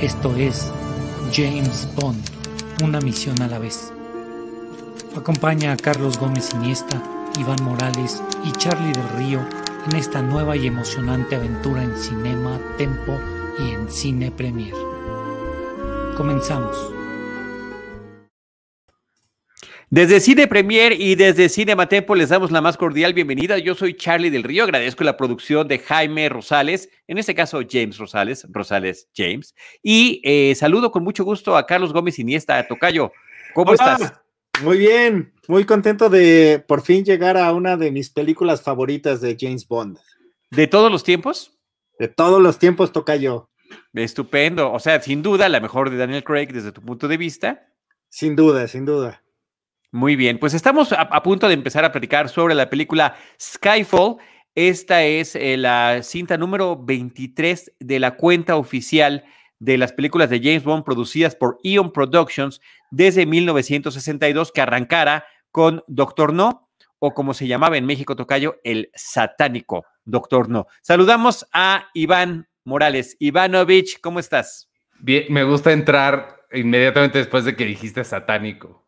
Esto es James Bond, una misión a la vez. Acompaña a Carlos Gómez Iniesta, Iván Morales y Charlie del Río en esta nueva y emocionante aventura en Cinema, Tempo y en Cine Premier. Comenzamos. Desde Cine Premier y desde Cinema Tempo les damos la más cordial bienvenida. Yo soy Charlie del Río, agradezco la producción de Jaime Rosales, en este caso James Rosales, Rosales James, y eh, saludo con mucho gusto a Carlos Gómez Iniesta, Tocayo. ¿Cómo Hola. estás? Muy bien, muy contento de por fin llegar a una de mis películas favoritas de James Bond. ¿De todos los tiempos? De todos los tiempos toca yo, Estupendo, o sea, sin duda la mejor de Daniel Craig desde tu punto de vista. sin duda, sin duda. Muy bien, pues estamos a, punto de empezar a platicar sobre la película Skyfall. Esta es eh, la cinta número 23 de la cuenta oficial de las películas de James Bond producidas por Eon Productions desde 1962, que arrancara con Doctor No, o como se llamaba en México Tocayo, el satánico Doctor No. Saludamos a Iván Morales. Ivanovich, ¿cómo estás? Bien, me gusta entrar inmediatamente después de que dijiste satánico.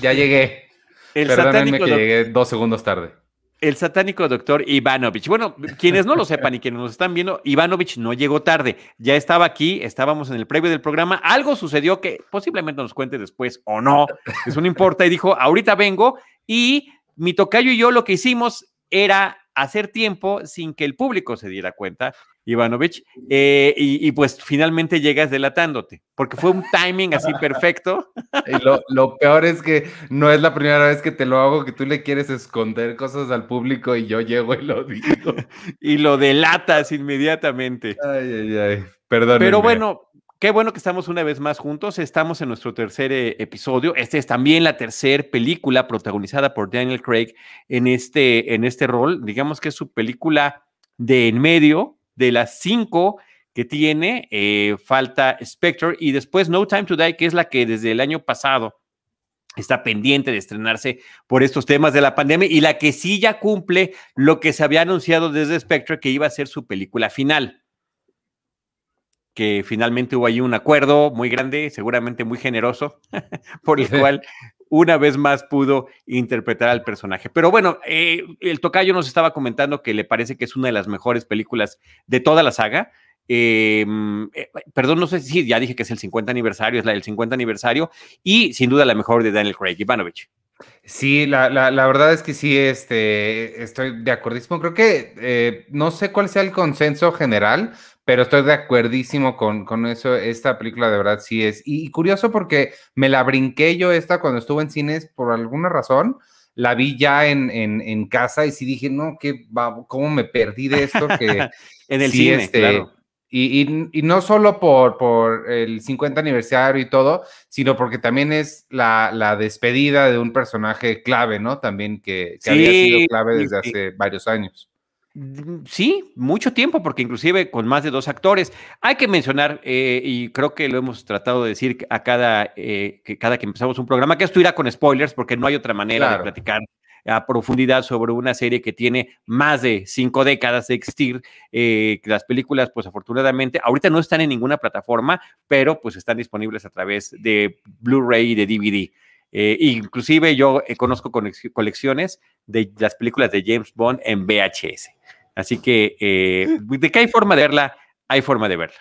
Ya llegué. El Perdónenme dos segundos tarde. El satánico doctor Ivanovich. Bueno, quienes no lo sepan y quienes nos están viendo, Ivanovich no llegó tarde. Ya estaba aquí, estábamos en el previo del programa. Algo sucedió que posiblemente nos cuente después o no. Eso no importa. Y dijo, ahorita vengo. Y mi tocayo y yo lo que hicimos era hacer tiempo sin que el público se diera cuenta, Ivanovich. eh, y, y pues finalmente llegas delatándote, porque fue un timing así perfecto. Y lo, lo peor es que no es la primera vez que te lo hago, que tú le quieres esconder cosas al público y yo llego y lo digo. y lo delatas inmediatamente. Ay, ay, ay. Perdón. Pero bueno, qué bueno que estamos una vez más juntos. Estamos en nuestro tercer eh, episodio. Este es también la tercera película protagonizada por Daniel Craig en este, en este rol. Digamos que es su película de en medio de las cinco que tiene. eh, falta Spectre y después No Time to Die, que es la que desde el año pasado está pendiente de estrenarse por estos temas de la pandemia y la que sí ya cumple lo que se había anunciado desde Spectre que iba a ser su película final que finalmente hubo ahí un acuerdo muy grande, seguramente muy generoso, por el cual una vez más pudo interpretar al personaje. Pero bueno, eh, el tocayo nos estaba comentando que le parece que es una de las mejores películas de toda la saga. Eh, eh, perdón, no sé si ya dije que es el 50 aniversario, es la del 50 aniversario, y sin duda la mejor de Daniel Craig Ivanovich. Sí, la, la, la verdad es que sí, este, estoy de acuerdísimo. Creo que eh, no sé cuál sea el consenso general, pero estoy de acuerdísimo con, con eso. Esta película de verdad sí es. Y, y curioso porque me la brinqué yo esta cuando estuve en cines por alguna razón. La vi ya en, en, en casa y sí dije, no, qué, va- cómo me perdí de esto que En el Sí, cine, este, claro. Y, y- y no solo por, por el 50 aniversario y todo, sino porque también es la, la despedida de un personaje clave, ¿no? También que, que había Sí, sido clave sí, desde sí. hace varios años. Mm, Sí, mucho tiempo, porque inclusive con más de dos actores. Hay que mencionar, eh, y creo que lo hemos tratado de decir a cada, eh, que cada que empezamos un programa, que esto irá con spoilers, porque no hay otra manera de platicar a profundidad sobre una serie que tiene más de cinco décadas de existir. eh, que las películas, pues afortunadamente, ahorita no están en ninguna plataforma, pero pues están disponibles a través de Blu-ray y de DVD. Eh, inclusive yo eh, conozco colecciones de las películas de James Bond en VHS. Así que eh, de que hay forma de verla, hay forma de verla.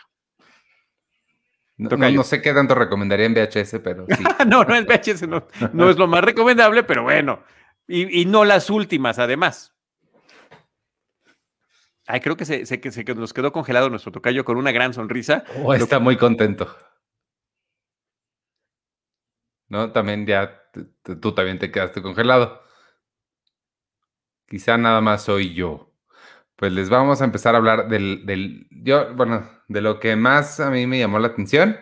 No, sé qué tanto recomendaría en VHS, pero sí. no, no es VHS, no, no es lo más recomendable, pero bueno. Y, y no las últimas, además. Ay, creo que se, se- nos quedó congelado nuestro tocayo con una gran sonrisa. O está muy contento. ¿No? También ya, tú también te quedaste congelado. Quizá nada más soy yo. pues les vamos a empezar a hablar del, del, yo, bueno, de lo que más a mí me llamó la atención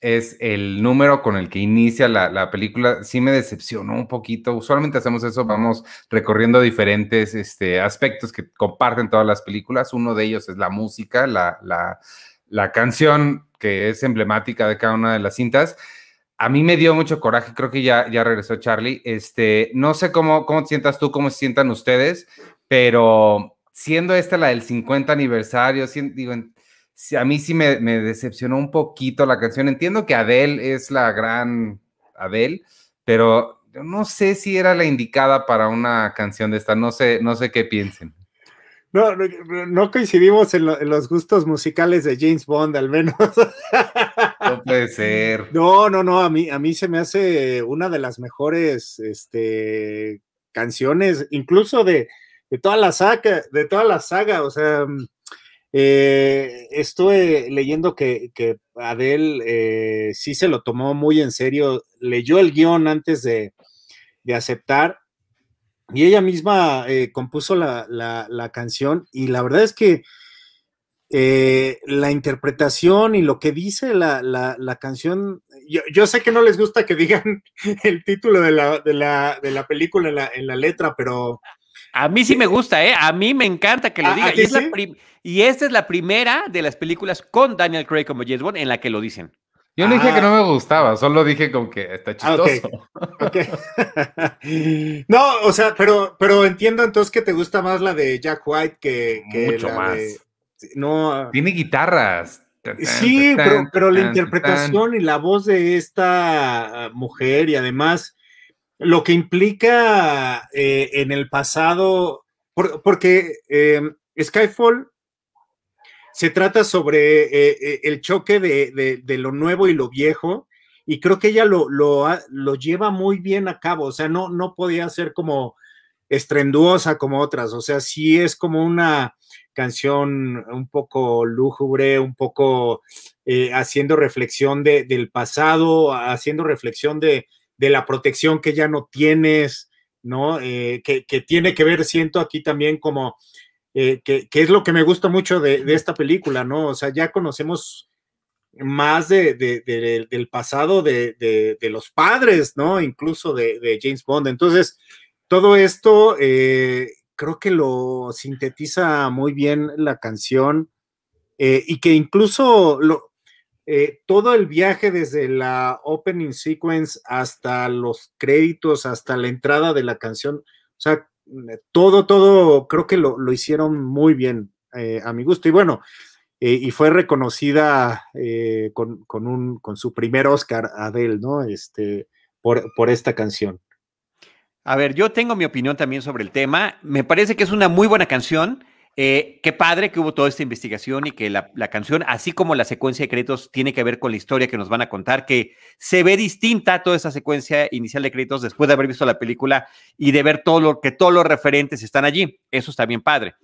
es el número con el que inicia la, película. Sí me decepcionó un poquito. Usualmente hacemos eso, vamos recorriendo diferentes este, aspectos que comparten todas las películas. Uno de ellos es la música, la, la, la canción que es emblemática de cada una de las cintas. A mí me dio mucho coraje, creo que ya, ya regresó Charlie. Este, no sé cómo, cómo te sientas tú, cómo se sientan ustedes, pero siendo esta la del 50 aniversario, a mí sí me, decepcionó un poquito la canción. Entiendo que Adele es la gran Adele, pero no sé si era la indicada para una canción de esta. No sé, no sé qué piensen. No, no, coincidimos en, los gustos musicales de James Bond, al menos. No puede ser. No, no, no, a mí, a mí se me hace una de las mejores este, canciones, incluso de, de toda la saga, de toda la saga, o sea, mm, eh, estuve leyendo que, que Adele eh, sí se lo tomó muy en serio, leyó el guion antes de, aceptar y ella misma eh, compuso la, canción y la verdad es que la interpretación y lo que dice la, canción, yo, sé que no les gusta que digan el título de la, de la película en la, letra, pero a mí sí me gusta, ¿eh? A mí me encanta que lo diga. Y, esta es la primera de las películas con Daniel Craig como James Bond en la que lo dicen. Yo no dije que no me gustaba, solo dije como que está ah, chistoso. no, o sea, pero, pero entiendo entonces que te gusta más la de Jack White que, Mucho más. No, Tiene guitarras. Sí, pero, pero la interpretación y la voz de esta mujer y además lo que implica eh, en el pasado, porque em, Skyfall se trata sobre eh, eh, el choque de, lo nuevo y lo viejo, y creo que ella lo, lo, lleva muy bien a cabo, o sea, no, no podía ser como estrenduosa como otras, o sea, sí es como una canción un poco lúgubre, un poco haciendo reflexión del pasado, haciendo reflexión de, de la protección que ya no tienes, ¿no? Eh, que, tiene que ver, siento aquí también como, eh, que, es lo que me gusta mucho de, esta película, ¿no? O sea, ya conocemos más de, del pasado de, los padres, ¿no? Incluso de, James Bond. Entonces, todo esto eh, creo que lo sintetiza muy bien la canción y que incluso lo, eh, todo el viaje desde la opening sequence hasta los créditos, hasta la entrada de la canción, o sea, todo, todo, creo que lo, hicieron muy bien eh, a mi gusto. Y bueno, eh, y fue reconocida con, un, con su primer Oscar, Adele, ¿no? Este, por, por esta canción. A ver, yo tengo mi opinión también sobre el tema. Me parece que es una muy buena canción. Eh, qué padre que hubo toda esta investigación y que la, canción, así como la secuencia de créditos, tiene que ver con la historia que nos van a contar, que se ve distinta toda esa secuencia inicial de créditos después de haber visto la película y de ver todo lo que todos los referentes están allí. Eso está bien padre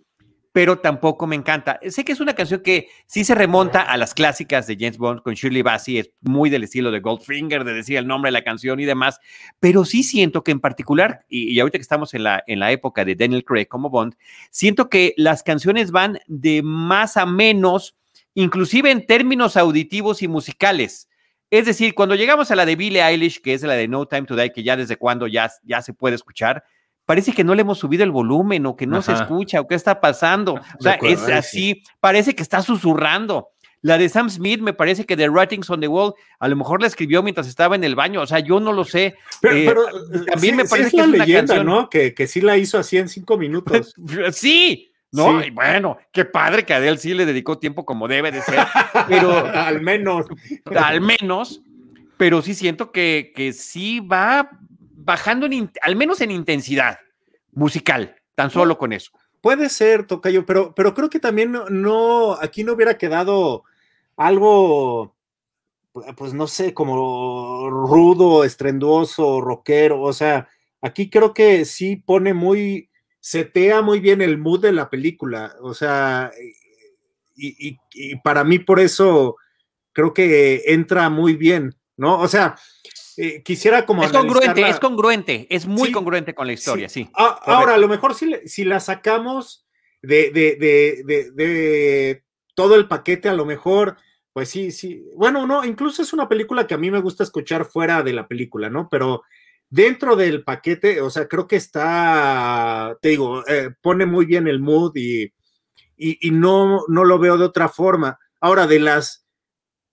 pero tampoco me encanta. Sé que es una canción que sí se remonta a las clásicas de James Bond con Shirley Bassey, es muy del estilo de Goldfinger, de decir el nombre de la canción y demás, pero sí siento que en particular, y, ahorita que estamos en la, en la época de Daniel Craig como Bond, siento que las canciones van de más a menos, inclusive en términos auditivos y musicales. Es decir, cuando llegamos a la de Billie Eilish, que es la de No Time to Die, que ya desde cuando ya, ya se puede escuchar, parece que no le hemos subido el volumen o que no se escucha o qué está pasando. O sea, es así, parece que está susurrando. La de Sam Smith me parece que The Writings on the Wall a lo mejor la escribió mientras estaba en el baño, o sea, yo no lo sé. Pero, eh, eh, también me parece que es una leyenda, ¿no? Que, que sí la hizo así en cinco minutos. sí, ¿no? Y bueno, qué padre que Adele sí le dedicó tiempo como debe de ser, pero al menos, al menos, pero sí siento que, que sí va bajando al menos en intensidad musical, tan solo con eso. Puede ser, Tocayo, pero, pero creo que también no, aquí no hubiera quedado algo, pues no sé, como rudo, estrenduoso, rockero, o sea, aquí creo que sí pone muy, setea muy bien el mood de la película, o sea, y para mí por eso creo que entra muy bien, ¿no? O sea, eh, quisiera como... Es congruente, es congruente, es muy congruente con la historia, sí. Ah, ahora, a lo mejor si, si la sacamos de, de, de, todo el paquete, a lo mejor, pues sí, sí. Bueno, no, incluso es una película que a mí me gusta escuchar fuera de la película, ¿no? Pero dentro del paquete, o sea, creo que está, te digo, eh, pone muy bien el mood y, y, no, no lo veo de otra forma. Ahora, de las,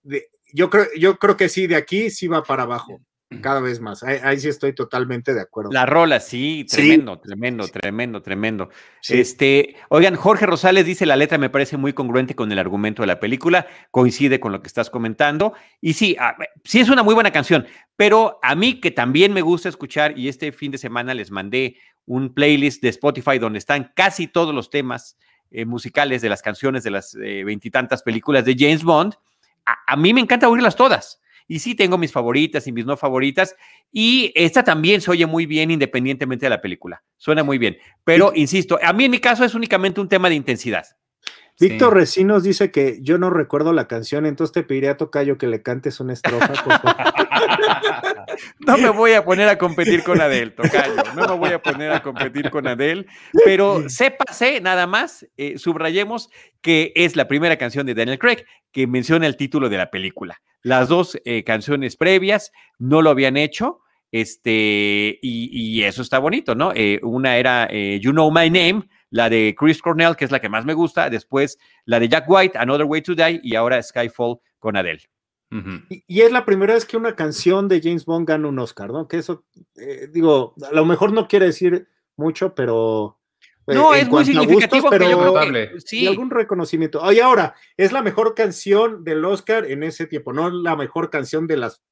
de, yo, creo, yo creo que sí, de aquí sí va para abajo cada vez más. Ahí, sí estoy totalmente de acuerdo. La rola, sí, tremendo, tremendo, tremendo, tremendo. Este, oigan, Jorge Rosales dice la letra me parece muy congruente con el argumento de la película, coincide con lo que estás comentando. Y sí, ah, sí es una muy buena canción, pero a mí que también me gusta escuchar, y este fin de semana les mandé un playlist de Spotify donde están casi todos los temas eh, musicales de las canciones de las eh, veintitantas películas de James Bond. A, mí me encanta oírlas todas. Y sí, tengo mis favoritas y mis no favoritas. Y esta también se oye muy bien independientemente de la película. Suena muy bien. Pero, insisto, a mí en mi caso es únicamente un tema de intensidad. Víctor Recinos dice que yo no recuerdo la canción, entonces te pediría a Tocayo que le cantes una estrofa. no me voy a poner a competir con Adel, Tocayo. No me voy a poner a competir con Adel, pero sépase nada más, eh, subrayemos que es la primera canción de Daniel Craig que menciona el título de la película. Las dos eh, canciones previas no lo habían hecho. Este, y, eso está bonito, ¿no? Eh, una era You Know My Name, la de Chris Cornell, que es la que más me gusta, después la de Jack White, Another Way to Die, y ahora Skyfall con Adele. Y, es la primera vez que una canción de James Bond gana un Oscar, ¿no? Que eso, eh, digo, a lo mejor no quiere decir mucho, pero... Eh, no, es muy significativo, pero yo sí. algún reconocimiento. Y ahora, es la mejor canción del Oscar en ese tiempo, no la mejor canción de las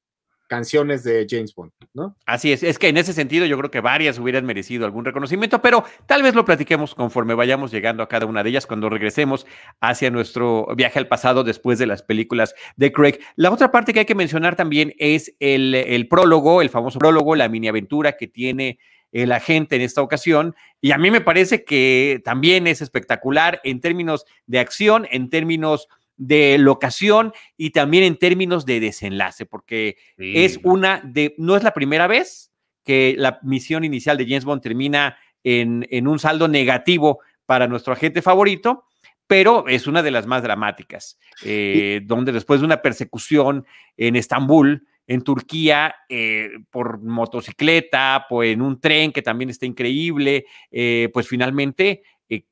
canciones de James Bond, ¿no? Así es, es que en ese sentido yo creo que varias hubieran merecido algún reconocimiento, pero tal vez lo platiquemos conforme vayamos llegando a cada una de ellas cuando regresemos hacia nuestro viaje al pasado después de las películas de Craig. La otra parte que hay que mencionar también es el, el prólogo, el famoso prólogo, la mini aventura que tiene el agente en esta ocasión. Y a mí me parece que también es espectacular en términos de acción, en términos de locación y también en términos de desenlace, porque es una de, no es la primera vez que la misión inicial de James Bond termina en, en un saldo negativo para nuestro agente favorito, pero es una de las más dramáticas, eh, donde después de una persecución en Estambul, en Turquía, eh, por motocicleta, pues en un tren que también está increíble, eh, pues finalmente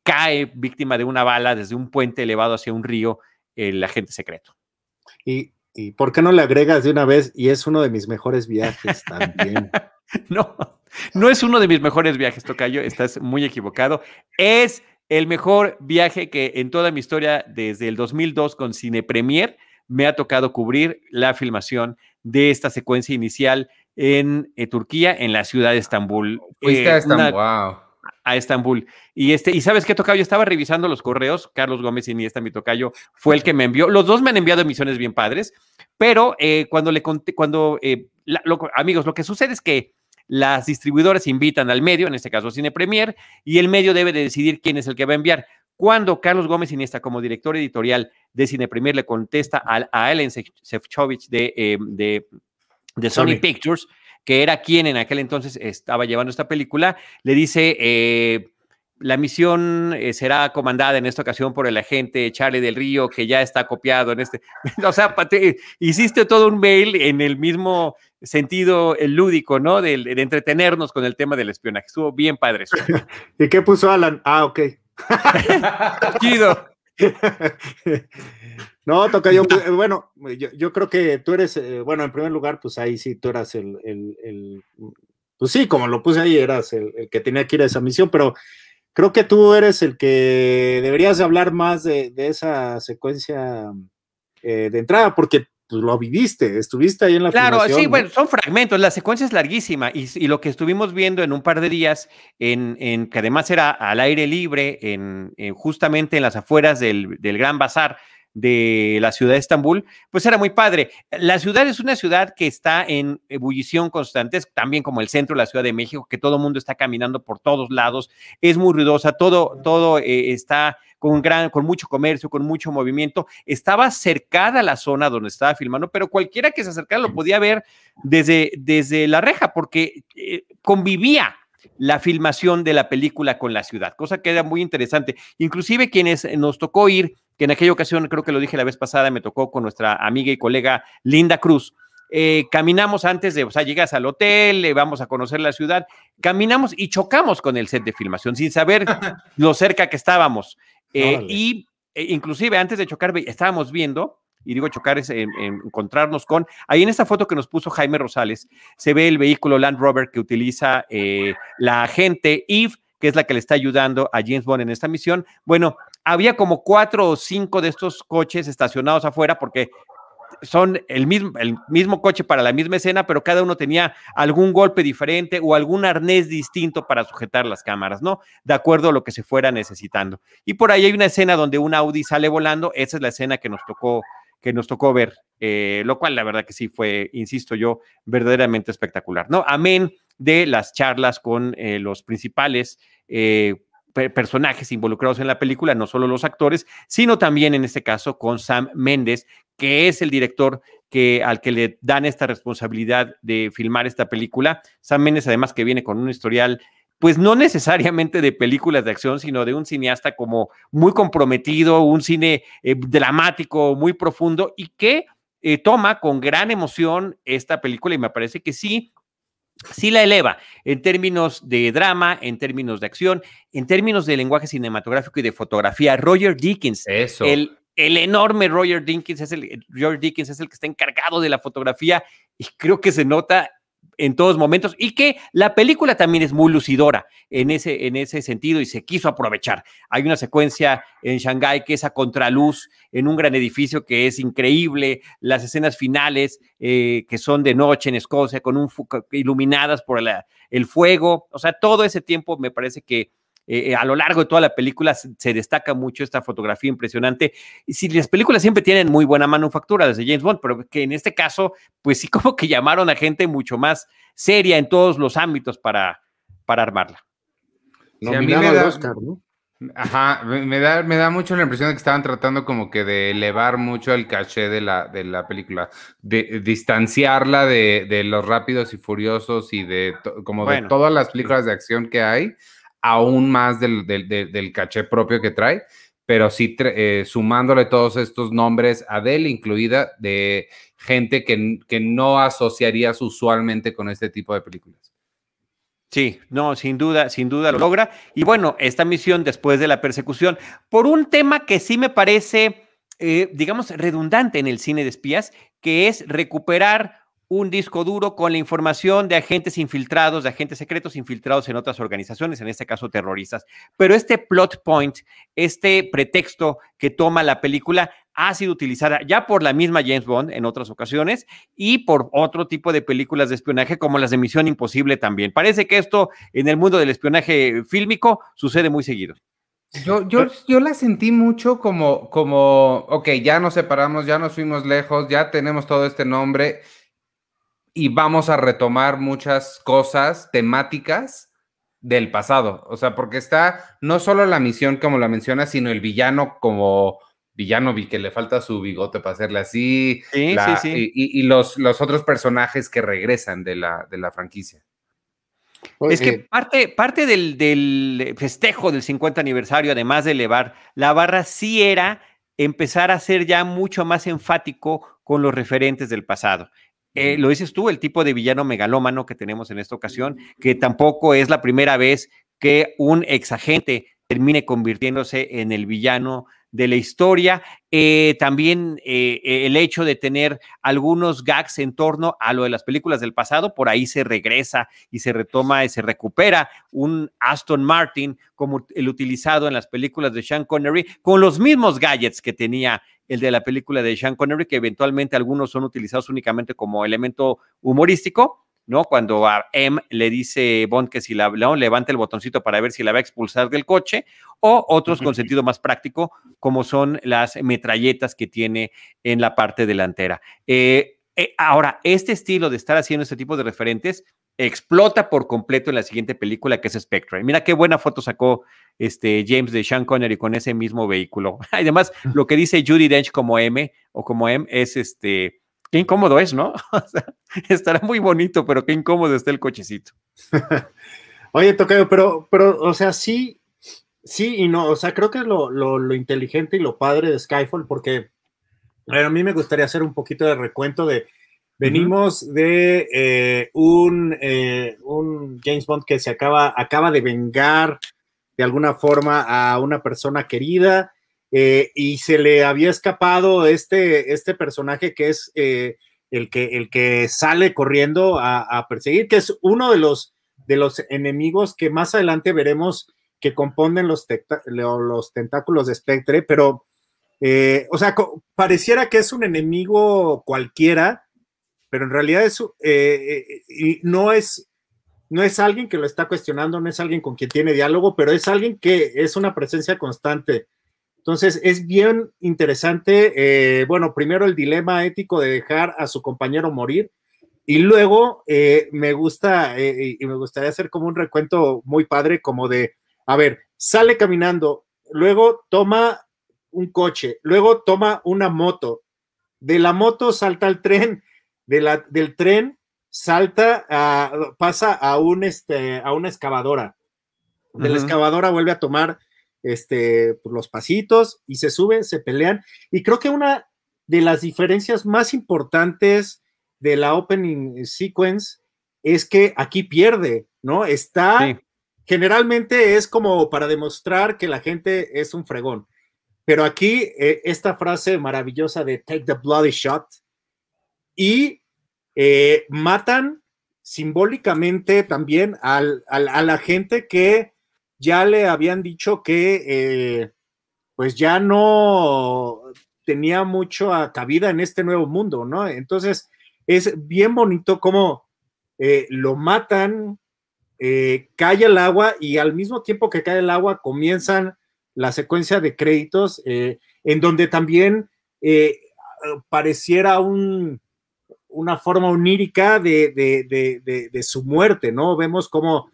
cae víctima de una bala desde un puente elevado hacia un río el agente secreto. Y, y, ¿por qué no le agregas de una vez? Y es uno de mis mejores viajes también. no, no es uno de mis mejores viajes, Tocayo, estás muy equivocado. Es el mejor viaje que en toda mi historia desde el 2002 con Cine Premier me ha tocado cubrir la filmación de esta secuencia inicial en eh, Turquía, en la ciudad de Estambul. Fuiste a Estambul, wow a Estambul. Y este, y sabes qué, Tocayo, estaba revisando los correos, Carlos Gómez Iniesta, mi Tocayo, fue el que me envió, los dos me han enviado misiones bien padres, pero eh, cuando le conté, cuando, eh, amigos, lo que sucede es que las distribuidoras invitan al medio, en este caso Cine Premier, y el medio debe de decidir quién es el que va a enviar. Cuando Carlos Gómez Iniesta, como director editorial de Cine Premier, le contesta a, a Sefcovic de, eh, de, de Sony Pictures, que era quien en aquel entonces estaba llevando esta película, le dice, eh, la misión eh, será comandada en esta ocasión por el agente Charlie del Río, que ya está copiado en este. o sea, hiciste todo un mail en el mismo sentido el lúdico, ¿no? De, de, entretenernos con el tema del espionaje. Estuvo bien padre eso. ¿Y qué puso Alan? Ah, ok. Chido. No, toca yo, pues, bueno, yo, creo que tú eres, eh, bueno, en primer lugar, pues ahí sí, tú eras el, el, pues sí, como lo puse ahí, eras el, que tenía que ir a esa misión, pero creo que tú eres el que deberías hablar más de, esa secuencia eh, de entrada, porque pues, lo viviste, estuviste ahí en la Claro, sí, bueno, son fragmentos, la secuencia es larguísima y, lo que estuvimos viendo en un par de días, en, en que además era al aire libre, en, justamente en las afueras del, del Gran Bazar, de la ciudad de Estambul, pues era muy padre. La ciudad es una ciudad que está en ebullición constante, también como el centro de la Ciudad de México, que todo el mundo está caminando por todos lados, es muy ruidosa, todo, todo eh, está con, gran, con mucho comercio, con mucho movimiento. Estaba cercada la zona donde estaba filmando, pero cualquiera que se acercara lo podía ver desde, desde la reja, porque eh, convivía la filmación de la película con la ciudad, cosa que era muy interesante. Inclusive quienes nos tocó ir, que en aquella ocasión creo que lo dije la vez pasada, me tocó con nuestra amiga y colega Linda Cruz, eh, caminamos antes de, o sea, llegas al hotel, le vamos a conocer la ciudad, caminamos y chocamos con el set de filmación sin saber lo cerca que estábamos. Eh, y e inclusive antes de chocar, estábamos viendo, y digo chocar es encontrarnos con, ahí en esta foto que nos puso Jaime Rosales, se ve el vehículo Land Rover que utiliza eh, la agente Eve, que es la que le está ayudando a James Bond en esta misión. Bueno, había como cuatro o cinco de estos coches estacionados afuera porque son el mismo, el mismo coche para la misma escena, pero cada uno tenía algún golpe diferente o algún arnés distinto para sujetar las cámaras, ¿no? De acuerdo a lo que se fuera necesitando. Y por ahí hay una escena donde un Audi sale volando, esa es la escena que nos tocó, que nos tocó ver, eh, lo cual la verdad que sí fue, insisto yo, verdaderamente espectacular, ¿no? Amén de las charlas con eh, los principales eh, personajes involucrados en la película, no solo los actores, sino también en este caso con Sam Méndez, que es el director que, al que le dan esta responsabilidad de filmar esta película. Sam Méndez, además, que viene con un historial, pues no necesariamente de películas de acción, sino de un cineasta como muy comprometido, un cine eh, dramático, muy profundo y que toma con gran emoción esta película y me parece que sí sí la eleva en términos de drama, en términos de acción, en términos de lenguaje cinematográfico y de fotografía. Roger Dickens, El, el enorme Roger Dickens es el, Roger Dickens es el que está encargado de la fotografía y creo que se nota en todos momentos y que la película también es muy lucidora en ese, en ese sentido y se quiso aprovechar. Hay una secuencia en Shanghái que es a contraluz en un gran edificio que es increíble, las escenas finales eh, que son de noche en Escocia con un iluminadas por el fuego, o sea, todo ese tiempo me parece que eh, a lo largo de toda la película se, destaca mucho esta fotografía impresionante. Y si las películas siempre tienen muy buena manufactura desde James Bond, pero que en este caso, pues sí como que llamaron a gente mucho más seria en todos los ámbitos para, para armarla. Sí, a mí me da, Oscar, ¿no? Ajá, me da, me da mucho la impresión de que estaban tratando como que de elevar mucho el caché de la, de la película, de distanciarla de, los rápidos y furiosos y de como de todas las películas de acción que hay, aún más del, caché propio que trae, pero sí eh, sumándole todos estos nombres, Adele incluida, de gente que, que no asociarías usualmente con este tipo de películas. Sí, no, sin duda, sin duda lo logra. Y bueno, esta misión después de la persecución, por un tema que sí me parece, eh, digamos, redundante en el cine de espías, que es recuperar un disco duro con la información de agentes infiltrados, de agentes secretos infiltrados en otras organizaciones, en este caso terroristas. Pero este plot point, este pretexto que toma la película, ha sido utilizada ya por la misma James Bond en otras ocasiones y por otro tipo de películas de espionaje como las de Misión Imposible también. Parece que esto en el mundo del espionaje fílmico sucede muy seguido. Yo, yo, yo la sentí mucho como, como, ok, ya nos separamos, ya nos fuimos lejos, ya tenemos todo este nombre y vamos a retomar muchas cosas temáticas del pasado. O sea, porque está no solo la misión como la menciona, sino el villano como villano que le falta su bigote para hacerle así. Sí, sí, sí. Y, los, los, otros personajes que regresan de la, de la franquicia. Es que parte, parte del, del, festejo del 50 aniversario, además de elevar la barra, sí era empezar a ser ya mucho más enfático con los referentes del pasado. Eh, lo dices tú, el tipo de villano megalómano que tenemos en esta ocasión, que tampoco es la primera vez que un exagente termine convirtiéndose en el villano de la historia. Eh, también eh, el hecho de tener algunos gags en torno a lo de las películas del pasado, por ahí se regresa y se retoma y se recupera un Aston Martin como el utilizado en las películas de Sean Connery, con los mismos gadgets que tenía el de la película de Sean Connery, que eventualmente algunos son utilizados únicamente como elemento humorístico, ¿no? Cuando a M le dice Bond que si la levanta el botoncito para ver si la va a expulsar del coche, o otros con sentido más práctico, como son las metralletas que tiene en la parte delantera. Eh, eh, ahora, este estilo de estar haciendo este tipo de referentes explota por completo en la siguiente película que es Spectre. Mira qué buena foto sacó este James de Sean Connery con ese mismo vehículo. Además, lo que dice Judy Dench como M o como M es este, qué incómodo es, ¿no? estará muy bonito, pero qué incómodo está el cochecito. Oye, Tocayo, pero, pero, o sea, sí, sí y no, o sea, creo que es lo, lo, inteligente y lo padre de Skyfall, porque a mí me gustaría hacer un poquito de recuento de, venimos de eh, un, eh, un James Bond que se acaba, acaba de vengar de alguna forma a una persona querida eh, y se le había escapado este, este personaje que es el, que, el que sale corriendo a, a perseguir, que es uno de los de los enemigos que más adelante veremos que componen los, los tentáculos de Spectre, pero, o sea, pareciera que es un enemigo cualquiera, pero en realidad es, eh, eh, no es, no es alguien que lo está cuestionando, no es alguien con quien tiene diálogo, pero es alguien que es una presencia constante. Entonces, es bien interesante, bueno, primero el dilema ético de dejar a su compañero morir, y luego eh, me gusta, eh, y me gustaría hacer como un recuento muy padre, como de, a ver, sale caminando, luego toma un coche, luego toma una moto, de la moto salta al tren, de la, del tren salta, a, pasa a, un, este, a una excavadora, de la excavadora vuelve a tomar este, pues, los pasitos y se sube, se pelean, y creo que una de las diferencias más importantes de la opening sequence es que aquí pierde, ¿no? Está, generalmente es como para demostrar que la gente es un fregón, pero aquí eh, esta frase maravillosa de take the bloody shot y eh, matan simbólicamente también a la gente que ya le habían dicho que eh, pues ya no tenía mucho cabida en este nuevo mundo, ¿no? Entonces, es bien bonito cómo eh, lo matan, cae el agua y al mismo tiempo que cae el agua comienzan la secuencia de créditos en donde también pareciera un, una forma onírica de, su muerte, ¿no? Vemos como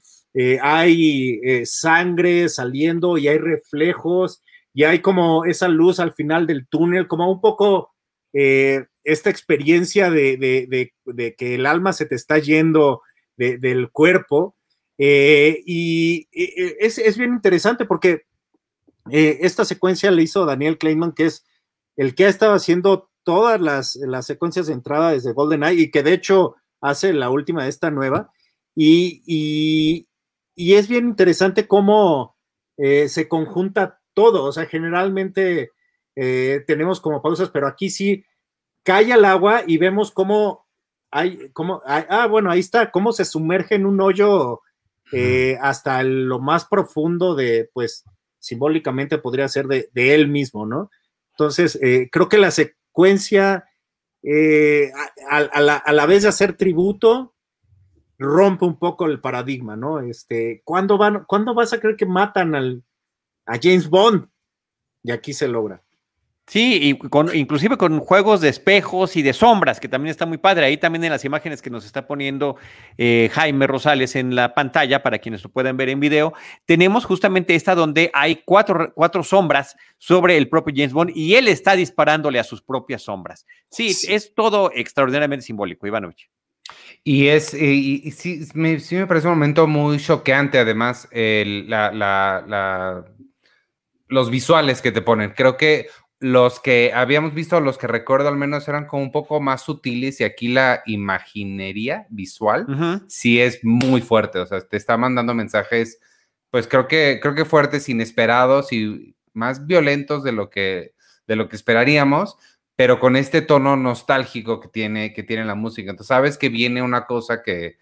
hay sangre saliendo y hay reflejos y hay como esa luz al final del túnel, como un poco esta experiencia de, que el alma se te está yendo del cuerpo. Eh, y, es, bien interesante porque eh, esta secuencia le hizo Daniel Kleinman, que es el que ha estado haciendo todas las, secuencias de entrada desde GoldenEye y que de hecho hace la última de esta nueva. Y, es bien interesante cómo eh, se conjunta todo. O sea, generalmente tenemos como pausas, pero aquí sí cae al agua y vemos cómo hay, cómo, ah, bueno, ahí está, cómo se sumerge en un hoyo eh, hasta lo más profundo de, pues, simbólicamente podría ser de, él mismo, ¿no? Entonces, eh, creo que la secuencia, eh, a, la, vez de hacer tributo, rompe un poco el paradigma, ¿no? Este, ¿cuándo, van, ¿cuándo vas a creer que matan al, a James Bond? Y aquí se logra. Sí, y con, inclusive con juegos de espejos y de sombras, que también está muy padre. Ahí también en las imágenes que nos está poniendo eh, Jaime Rosales en la pantalla, para quienes lo puedan ver en video, tenemos justamente esta donde hay cuatro, cuatro sombras sobre el propio James Bond y él está disparándole a sus propias sombras. Sí, es todo extraordinariamente simbólico, Ivanovich. Y es, y, sí, me, sí, me, parece un momento muy choqueante, además, la, los visuales que te ponen. Creo que los que habíamos visto, los que recuerdo al menos eran como un poco más sutiles y aquí la imaginería visual sí es muy fuerte, o sea, te está mandando mensajes, pues creo que, creo que fuertes, inesperados y más violentos de lo que, de lo que esperaríamos, pero con este tono nostálgico que tiene, que tiene la música. Entonces sabes que viene una cosa que,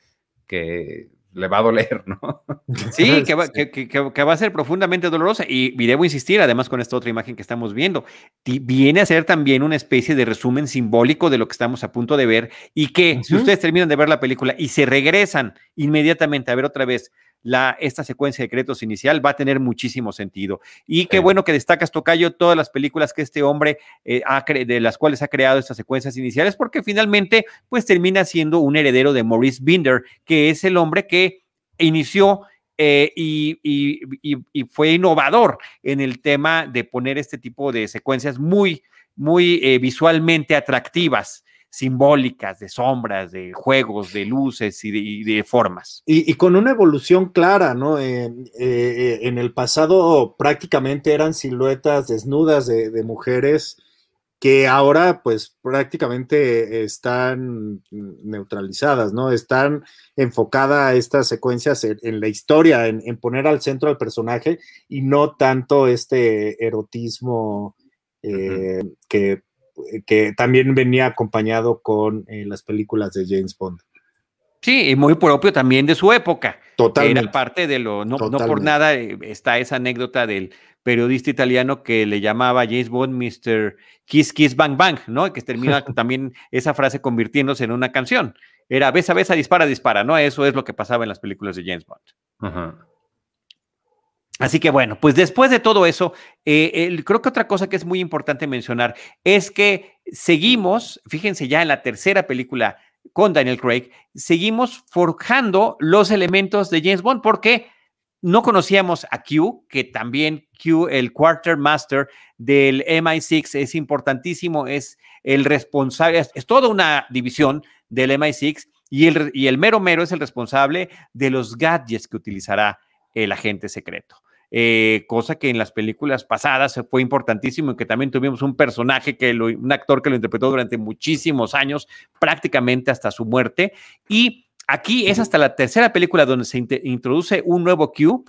que le va a doler, ¿no? Sí, que va, que, va, a ser profundamente dolorosa. Y, debo insistir, además, con esta otra imagen que estamos viendo, viene a ser también una especie de resumen simbólico de lo que estamos a punto de ver. Y que si ustedes terminan de ver la película y se regresan inmediatamente a ver otra vez la, esta secuencia de créditos inicial, va a tener muchísimo sentido. Y qué bueno que destacas, Tocayo, todas las películas que este hombre eh, ha de las cuales ha creado estas secuencias iniciales, porque finalmente, pues termina siendo un heredero de Maurice Binder, que es el hombre que inició eh, y, fue innovador en el tema de poner este tipo de secuencias muy, muy eh, visualmente atractivas simbólicas, de sombras, de juegos, de luces y de, formas. Y, con una evolución clara, ¿no? en eh, el pasado prácticamente eran siluetas desnudas de, mujeres que ahora pues prácticamente están neutralizadas, ¿no? Están enfocadas estas secuencias en, la historia, en, poner al centro al personaje y no tanto este erotismo eh, que que también venía acompañado con eh, las películas de James Bond. Sí, y muy propio también de su época. Totalmente. Era parte de lo, no, no por nada eh, está esa anécdota del periodista italiano que le llamaba James Bond Mr. Kiss Kiss Bang Bang, ¿no? Que termina también esa frase convirtiéndose en una canción. Era besa, besa, dispara, dispara, ¿no? Eso es lo que pasaba en las películas de James Bond. Ajá. Así que bueno, pues después de todo eso, eh, creo que otra cosa que es muy importante mencionar es que seguimos, fíjense ya en la tercera película con Daniel Craig, seguimos forjando los elementos de James Bond porque no conocíamos a Q, que también Q, el quartermaster del MI6, es importantísimo, es el responsable, es, toda una división del MI6 y el, y el mero mero es el responsable de los gadgets que utilizará el agente secreto. Eh, cosa que en las películas pasadas fue importantísimo y que también tuvimos un personaje, que un actor que lo interpretó durante muchísimos años, prácticamente hasta su muerte. Y aquí es hasta la tercera película donde se introduce un nuevo Q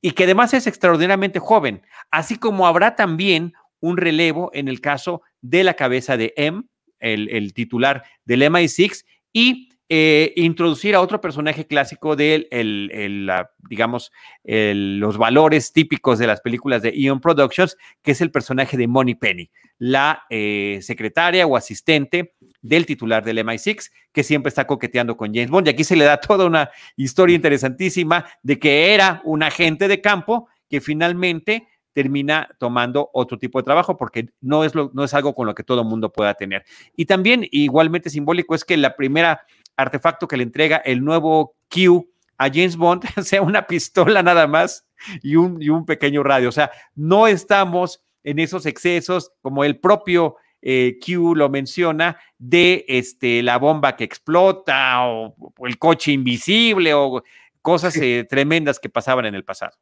y que además es extraordinariamente joven, así como habrá también un relevo en el caso de la cabeza de M, el, el titular del MI6, y eh, introducir a otro personaje clásico de el, digamos, los valores típicos de las películas de Eon Productions, que es el personaje de Money Penny, la eh, secretaria o asistente del titular del MI6, que siempre está coqueteando con James Bond. Y aquí se le da toda una historia interesantísima de que era un agente de campo que finalmente termina tomando otro tipo de trabajo porque no es, lo, no es algo con lo que todo el mundo pueda tener. Y también igualmente simbólico es que la primera artefacto que le entrega el nuevo Q a James Bond sea una pistola nada más y un, y un pequeño radio. O sea, no estamos en esos excesos como el propio eh, Q lo menciona de este, la bomba que explota o, el coche invisible o cosas eh, tremendas que pasaban en el pasado.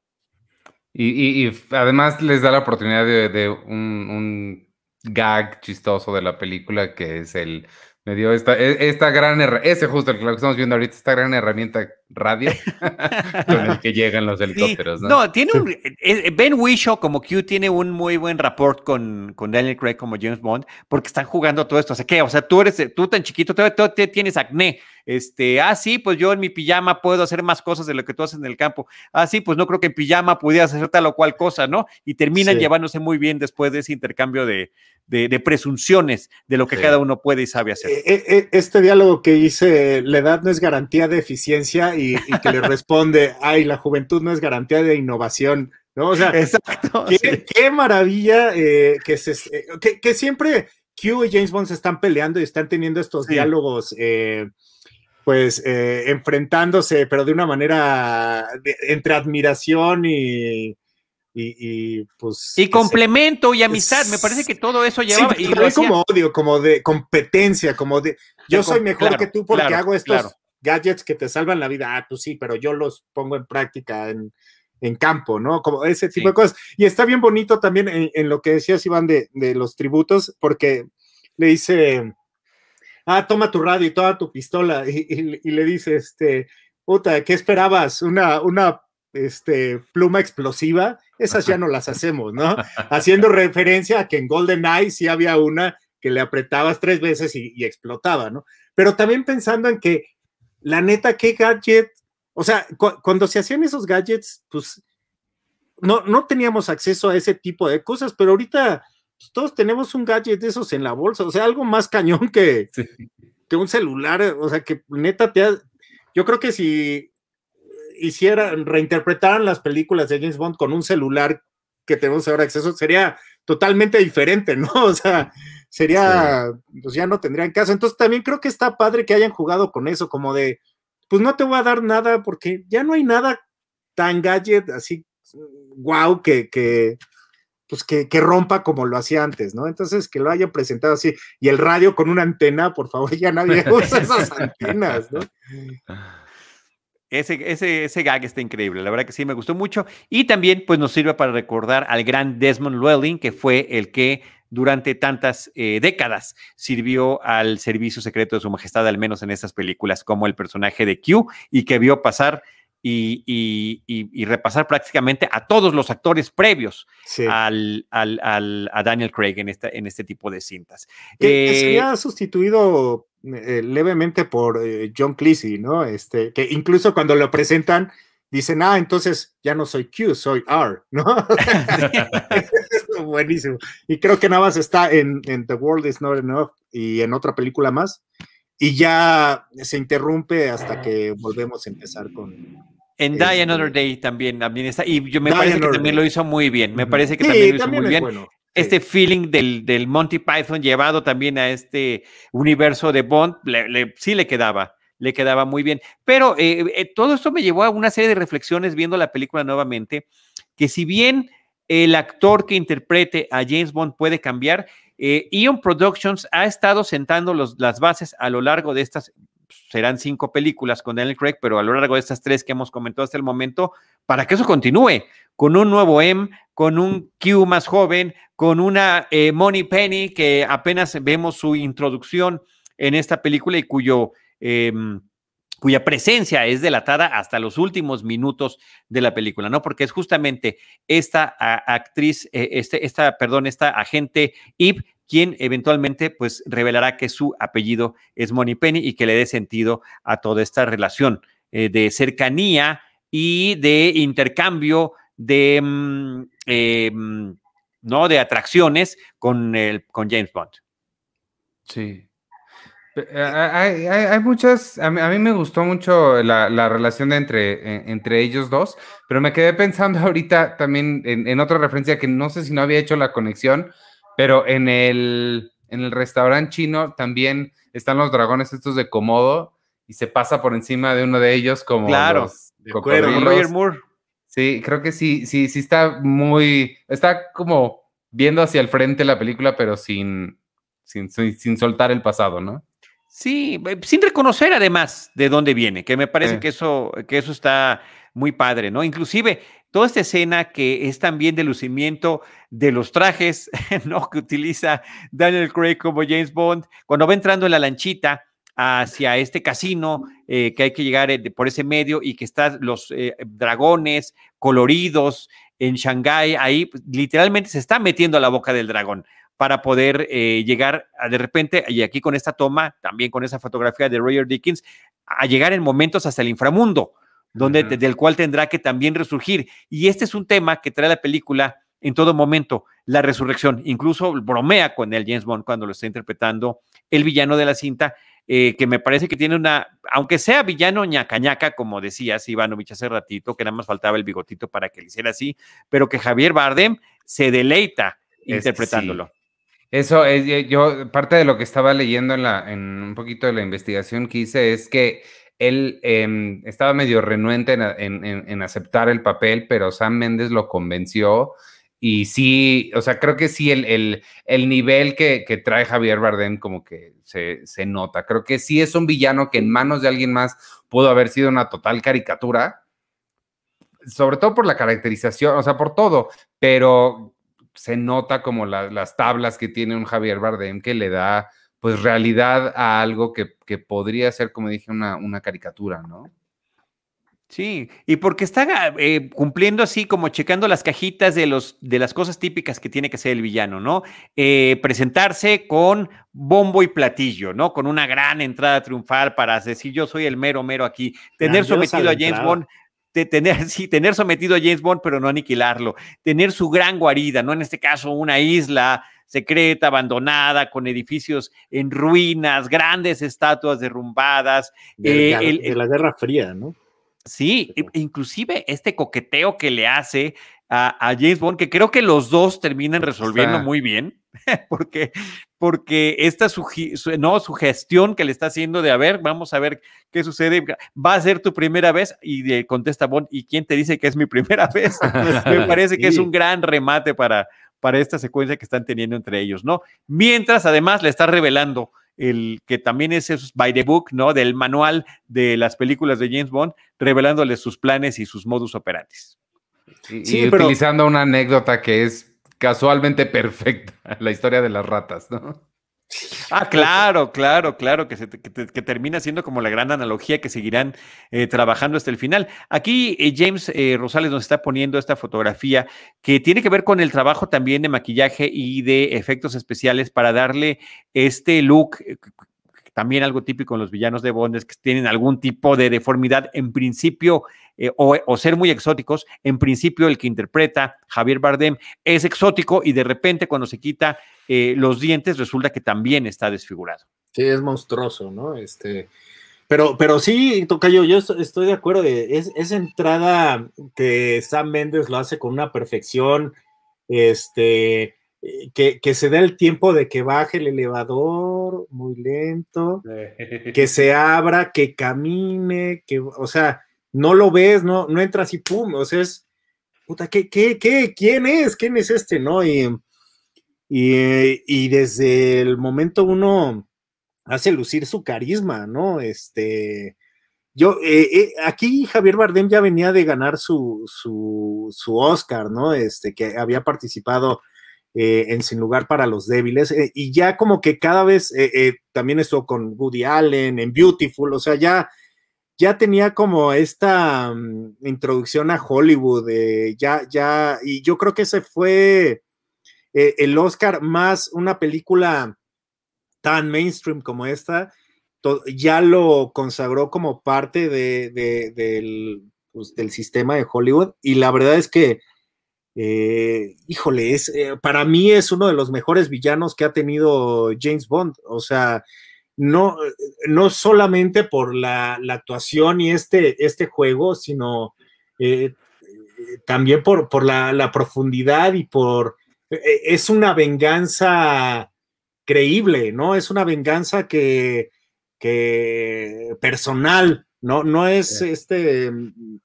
Y, además les da la oportunidad de, un, un, gag chistoso de la película que es el me dio esta, e, esta gran ese justo el que estamos viendo ahorita, esta gran herramienta radio con el que llegan los helicópteros. ¿no? no, tiene un eh, eh, Ben Whishaw como Q tiene un muy buen rapport con, con Daniel Craig como James Bond, porque están jugando todo esto. O sea, ¿qué? O sea, tú eres tú tan chiquito, tú tienes acné. Este, ah, sí, pues yo en mi pijama puedo hacer más cosas de lo que tú haces en el campo. Ah, sí, pues no creo que en pijama pudieras hacer tal o cual cosa, ¿no? Y terminan llevándose muy bien después de ese intercambio de, de, presunciones de lo que cada uno puede y sabe hacer. Eh, eh, este diálogo que hice, la edad no es garantía de eficiencia y, que le responde, ay, la juventud no es garantía de innovación. ¿no? O sea, Exacto, qué, maravilla eh, que, se, que, siempre Q y James Bond se están peleando y están teniendo estos diálogos pues enfrentándose, pero de una manera entre admiración y, y, pues... Y complemento y amistad, me parece que todo eso lleva y como odio, como de competencia, como de yo soy mejor que tú porque hago estos gadgets que te salvan la vida. Ah, tú sí, pero yo los pongo en práctica en, campo, ¿no? Como ese tipo de cosas. Y está bien bonito también en, lo que decías, Iván, de, de, los tributos, porque le dice, ah, toma tu radio y toda tu pistola, y, y le dice, este, puta, ¿qué esperabas? Una, una este, pluma explosiva, esas ya no las hacemos, ¿no? Haciendo referencia a que en Golden Eye sí había una que le apretabas tres veces y, explotaba, ¿no? Pero también pensando en que, la neta, ¿qué gadget? O sea, cuando se hacían esos gadgets, pues no, no teníamos acceso a ese tipo de cosas, pero ahorita pues, todos tenemos un gadget de esos en la bolsa, o sea, algo más cañón que, que un celular, o sea, que neta te Yo creo que si hicieran, reinterpretaran las películas de James Bond con un celular que tenemos ahora acceso, sería totalmente diferente, ¿no? O sea, sería, pues ya no tendrían caso. Entonces también creo que está padre que hayan jugado con eso, como de, pues no te voy a dar nada porque ya no hay nada tan gadget así, wow, que, que, pues que, rompa como lo hacía antes, ¿no? Entonces, que lo hayan presentado así. Y el radio con una antena, por favor, ya nadie usa esas antenas, ¿no? Ese, ese, ese gag está increíble, la verdad que sí me gustó mucho. Y también, pues, nos sirve para recordar al gran Desmond Llewellyn, que fue el que durante tantas eh, décadas sirvió al servicio secreto de su majestad, al menos en estas películas, como el personaje de Q, y que vio pasar y, repasar prácticamente a todos los actores previos al, a Daniel Craig en, esta, en este tipo de cintas. Que, se ha sustituido eh, levemente por eh, John Cleese, ¿no? Este, que incluso cuando lo presentan, dicen, ah, entonces ya no soy Q, soy R, ¿no? Buenísimo. Y creo que nada más está en, en The World is Not Enough y en otra película más y ya se interrumpe hasta que volvemos a empezar con. En Die Another este Day también, también está, y yo me parece que también lo hizo muy bien, me parece que también lo hizo muy bien. Este feeling del, del, Monty Python llevado también a este universo de Bond, sí le quedaba, le quedaba muy bien. Pero eh, eh, todo esto me llevó a una serie de reflexiones viendo la película nuevamente, que si bien el actor que interprete a James Bond puede cambiar, eh, Ion Productions ha estado sentando las bases a lo largo de estas, serán cinco películas con Daniel Craig, pero a lo largo de estas tres que hemos comentado hasta el momento, para que eso continúe, con un nuevo M, con un Q más joven, con una eh, Money Penny que apenas vemos su introducción en esta película y cuyo... Em, cuya presencia es delatada hasta los últimos minutos de la película, ¿no? Porque es justamente esta actriz, eh, este, esta, perdón, esta agente Eve, quien eventualmente pues revelará que su apellido es Penny y que le dé sentido a toda esta relación eh, de cercanía y de intercambio de, mm, eh, mm, ¿no? de atracciones con, el, con James Bond. Sí, hay, hay, muchas, a mí, me gustó mucho la, relación entre, e, entre ellos dos, pero me quedé pensando ahorita también en, otra referencia que no sé si no había hecho la conexión, pero en el, en el restaurante chino también están los dragones estos de Komodo y se pasa por encima de uno de ellos como claro, Roger Moore. Sí, creo que sí, sí, sí está muy, está como viendo hacia el frente la película, pero sin, sin, sin soltar el pasado, ¿no? Sí, eh, sin reconocer además de dónde viene, que me parece que, eso, que eso está muy padre, ¿no? Inclusive toda esta escena que es también de lucimiento de los trajes, ¿no? Que utiliza Daniel Craig como James Bond, cuando va entrando en la lanchita hacia este casino eh, que hay que llegar eh, por ese medio y que están los dragones coloridos en Shanghái, ahí pues, literalmente se está metiendo a la boca del dragón para poder eh, llegar de repente, y aquí con esta toma, también con esa fotografía de Roger Dickens, a llegar en momentos hasta el inframundo, donde, del cual tendrá que también resurgir. Y este es un tema que trae la película en todo momento, la resurrección. Incluso bromea con el James Bond cuando lo está interpretando el villano de la cinta, eh, que me parece que tiene una, aunque sea villano ñaca ñaca, como decías Ivanovich hace ratito, que nada más faltaba el bigotito para que le hiciera así, pero que Javier Bardem se deleita interpretándolo. Eso es, yo, parte de lo que estaba leyendo en, la, en un poquito de la investigación que hice es que él em, estaba medio renuente en, aceptar el papel, pero Sam Méndez lo convenció y sí, o sea, creo que sí el, el, nivel que, trae Javier Bardem como que se, nota. Creo que sí es un villano que en manos de alguien más pudo haber sido una total caricatura, sobre todo por la caracterización, o sea, por todo, pero se nota como las tablas que tiene un Javier Bardem que le da pues realidad a algo que, podría ser, como dije, una, una, caricatura, ¿no? Sí, y porque está eh, cumpliendo así como checando las cajitas de, los, de las cosas típicas que tiene que ser el villano, ¿no? Eh, presentarse con bombo y platillo, ¿no? Con una gran entrada triunfal para decir yo soy el mero mero aquí, tener sometido a James Bond tener, sí, tener sometido a James Bond, pero no aniquilarlo, tener su gran guarida, ¿no? En este caso, una isla secreta, abandonada, con edificios en ruinas, grandes estatuas derrumbadas. De, eh, la Guerra Fría, ¿no? Sí, inclusive este coqueteo que le hace a, James Bond, que creo que los dos terminan resolviendo muy bien, porque, porque esta su, no, su gestión que le está haciendo de, a ver, vamos a ver qué sucede, va a ser tu primera vez, y contesta Bond, ¿y quién te dice que es mi primera vez? Me parece que es un gran remate para, para esta secuencia que están teniendo entre ellos, ¿no? Mientras además le está revelando el que también es eso, by the book, ¿no? Del manual de las películas de James Bond, revelándole sus planes y sus modus operandi. Y, utilizando una anécdota que es casualmente perfecta, la historia de las ratas, ¿no? Ah, claro, claro, claro, que, termina siendo como la gran analogía que seguirán eh, trabajando hasta el final. Aquí eh, James eh, Rosales nos está poniendo esta fotografía que tiene que ver con el trabajo también de maquillaje y de efectos especiales para darle este look también algo típico en los villanos de Bond es que tienen algún tipo de deformidad en principio o, ser muy exóticos. En principio, el que interpreta Javier Bardem es exótico y de repente cuando se quita eh, los dientes resulta que también está desfigurado. Sí, es monstruoso, ¿no? Este, pero, pero sí, Tocayo, yo estoy de acuerdo. es, esa entrada que Sam Mendes lo hace con una perfección, este, que, que, se dé el tiempo de que baje el elevador muy lento, que se abra, que camine, que, o sea, no lo ves, no, no entras y pum, o sea, es, puta, ¿qué, qué, qué, quién es? ¿Quién es este, no? Y, y, desde el momento uno hace lucir su carisma, ¿no? Este, yo, eh, eh, aquí Javier Bardem ya venía de ganar su, su, su Oscar, ¿no? Este, que había participado eh, en Sin lugar para los débiles, y ya como que cada vez, también estuvo con Woody Allen, en Beautiful, o sea, ya ya tenía como esta mm, introducción a Hollywood, ya, ya, y yo creo que ese fue eh, el Oscar más una película tan mainstream como esta, ya lo consagró como parte pues, del, sistema de Hollywood, y la verdad es que, eh, híjole, es, eh, para mí es uno de los mejores villanos que ha tenido James Bond, o sea, no, no solamente por la, actuación y este, este juego, sino también por, por la, profundidad y por... Eh, es una venganza creíble, ¿no? Es una venganza que, que personal, ¿no? No es este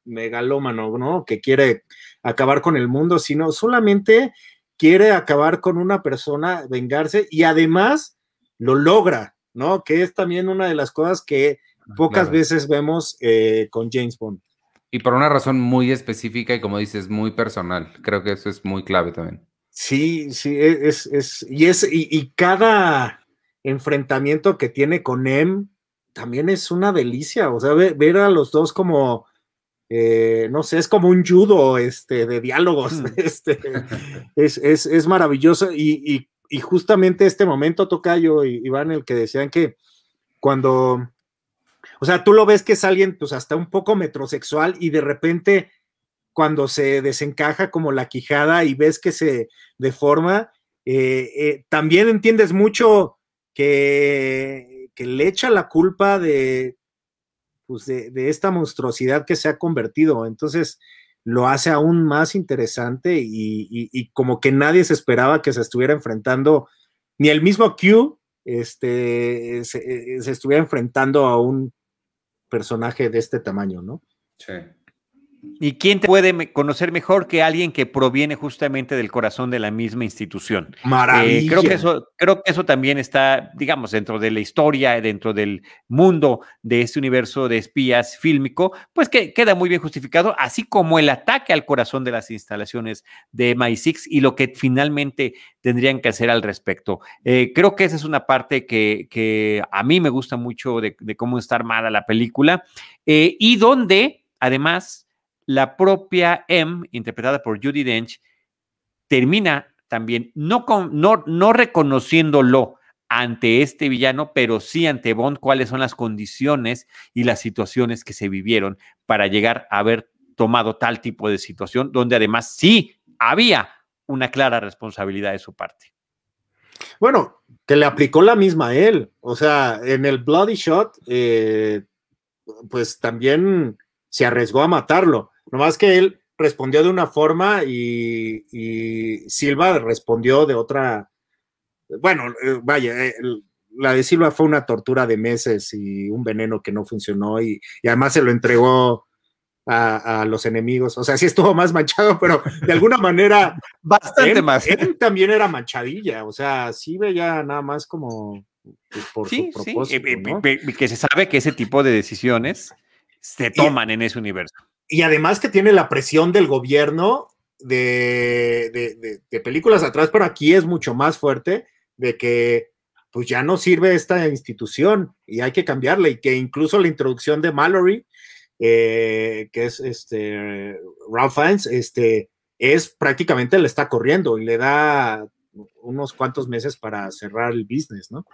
megalómano, ¿no? Que quiere acabar con el mundo, sino solamente quiere acabar con una persona, vengarse y además lo logra, ¿no? Que es también una de las cosas que ah, pocas veces vemos eh, con James Bond. Y por una razón muy específica y como dices, muy personal. Creo que eso es muy clave también. Sí, sí, e, es, es, y es, y, cada enfrentamiento que tiene con Em también es una delicia. O sea, ver, a los dos como, eh, no sé, es como un judo este, de diálogos. Hmm. Este, es, es, maravilloso. Y, y, y justamente este momento, Tocayo y Iván, el que decían que cuando, o sea, tú lo ves que es alguien pues hasta un poco metrosexual y de repente cuando se desencaja como la quijada y ves que se deforma, eh, eh, también entiendes mucho que, le echa la culpa de, pues de, esta monstruosidad que se ha convertido. Entonces, lo hace aún más interesante y, como que nadie se esperaba que se estuviera enfrentando, ni el mismo Q este, se, se estuviera enfrentando a un personaje de este tamaño, ¿no? Sí. ¿Y quién te puede conocer mejor que alguien que proviene justamente del corazón de la misma institución? Maravilla. Eh, creo, que eso, creo que eso también está, digamos, dentro de la historia, dentro del mundo de este universo de espías fílmico, pues que queda muy bien justificado, así como el ataque al corazón de las instalaciones de MI6 y lo que finalmente tendrían que hacer al respecto. Eh, creo que esa es una parte que, a mí me gusta mucho de, cómo está armada la película eh, y donde, además, la propia M, interpretada por Judy Dench, termina también no, no, no reconociéndolo ante este villano, pero sí ante Bond cuáles son las condiciones y las situaciones que se vivieron para llegar a haber tomado tal tipo de situación, donde además sí había una clara responsabilidad de su parte. Bueno, que le aplicó la misma a él, o sea, en el Bloody Shot, eh, pues también se arriesgó a matarlo. Nomás que él respondió de una forma y, Silva respondió de otra. Bueno, eh, vaya, eh, la de Silva fue una tortura de meses y un veneno que no funcionó y, además se lo entregó a, los enemigos. O sea, sí estuvo más manchado, pero de alguna manera. Bastante más. Él también era manchadilla. O sea, sí veía nada más como pues, por su propósito. Que se sabe que ese tipo de decisiones se toman en ese universo. Y además que tiene la presión del gobierno de, de, películas atrás, pero aquí es mucho más fuerte de que pues ya no sirve esta institución y hay que cambiarla y que incluso la introducción de Mallory, eh, que es este Ralph Fiennes, este, es prácticamente le está corriendo y le da unos cuantos meses para cerrar el business, ¿no?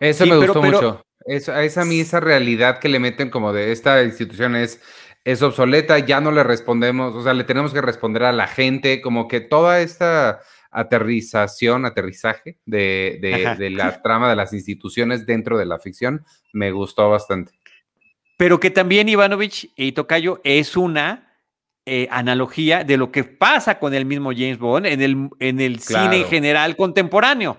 Eso me gustó mucho. Eso, a esa mí esa realidad que le meten como de esta institución es, es obsoleta, ya no le respondemos, o sea, le tenemos que responder a la gente, como que toda esta aterrización, aterrizaje de, de, la trama de las instituciones dentro de la ficción, me gustó bastante. Pero que también Ivanovich y Tocayo es una eh, analogía de lo que pasa con el mismo James Bond en el, en el cine en general contemporáneo.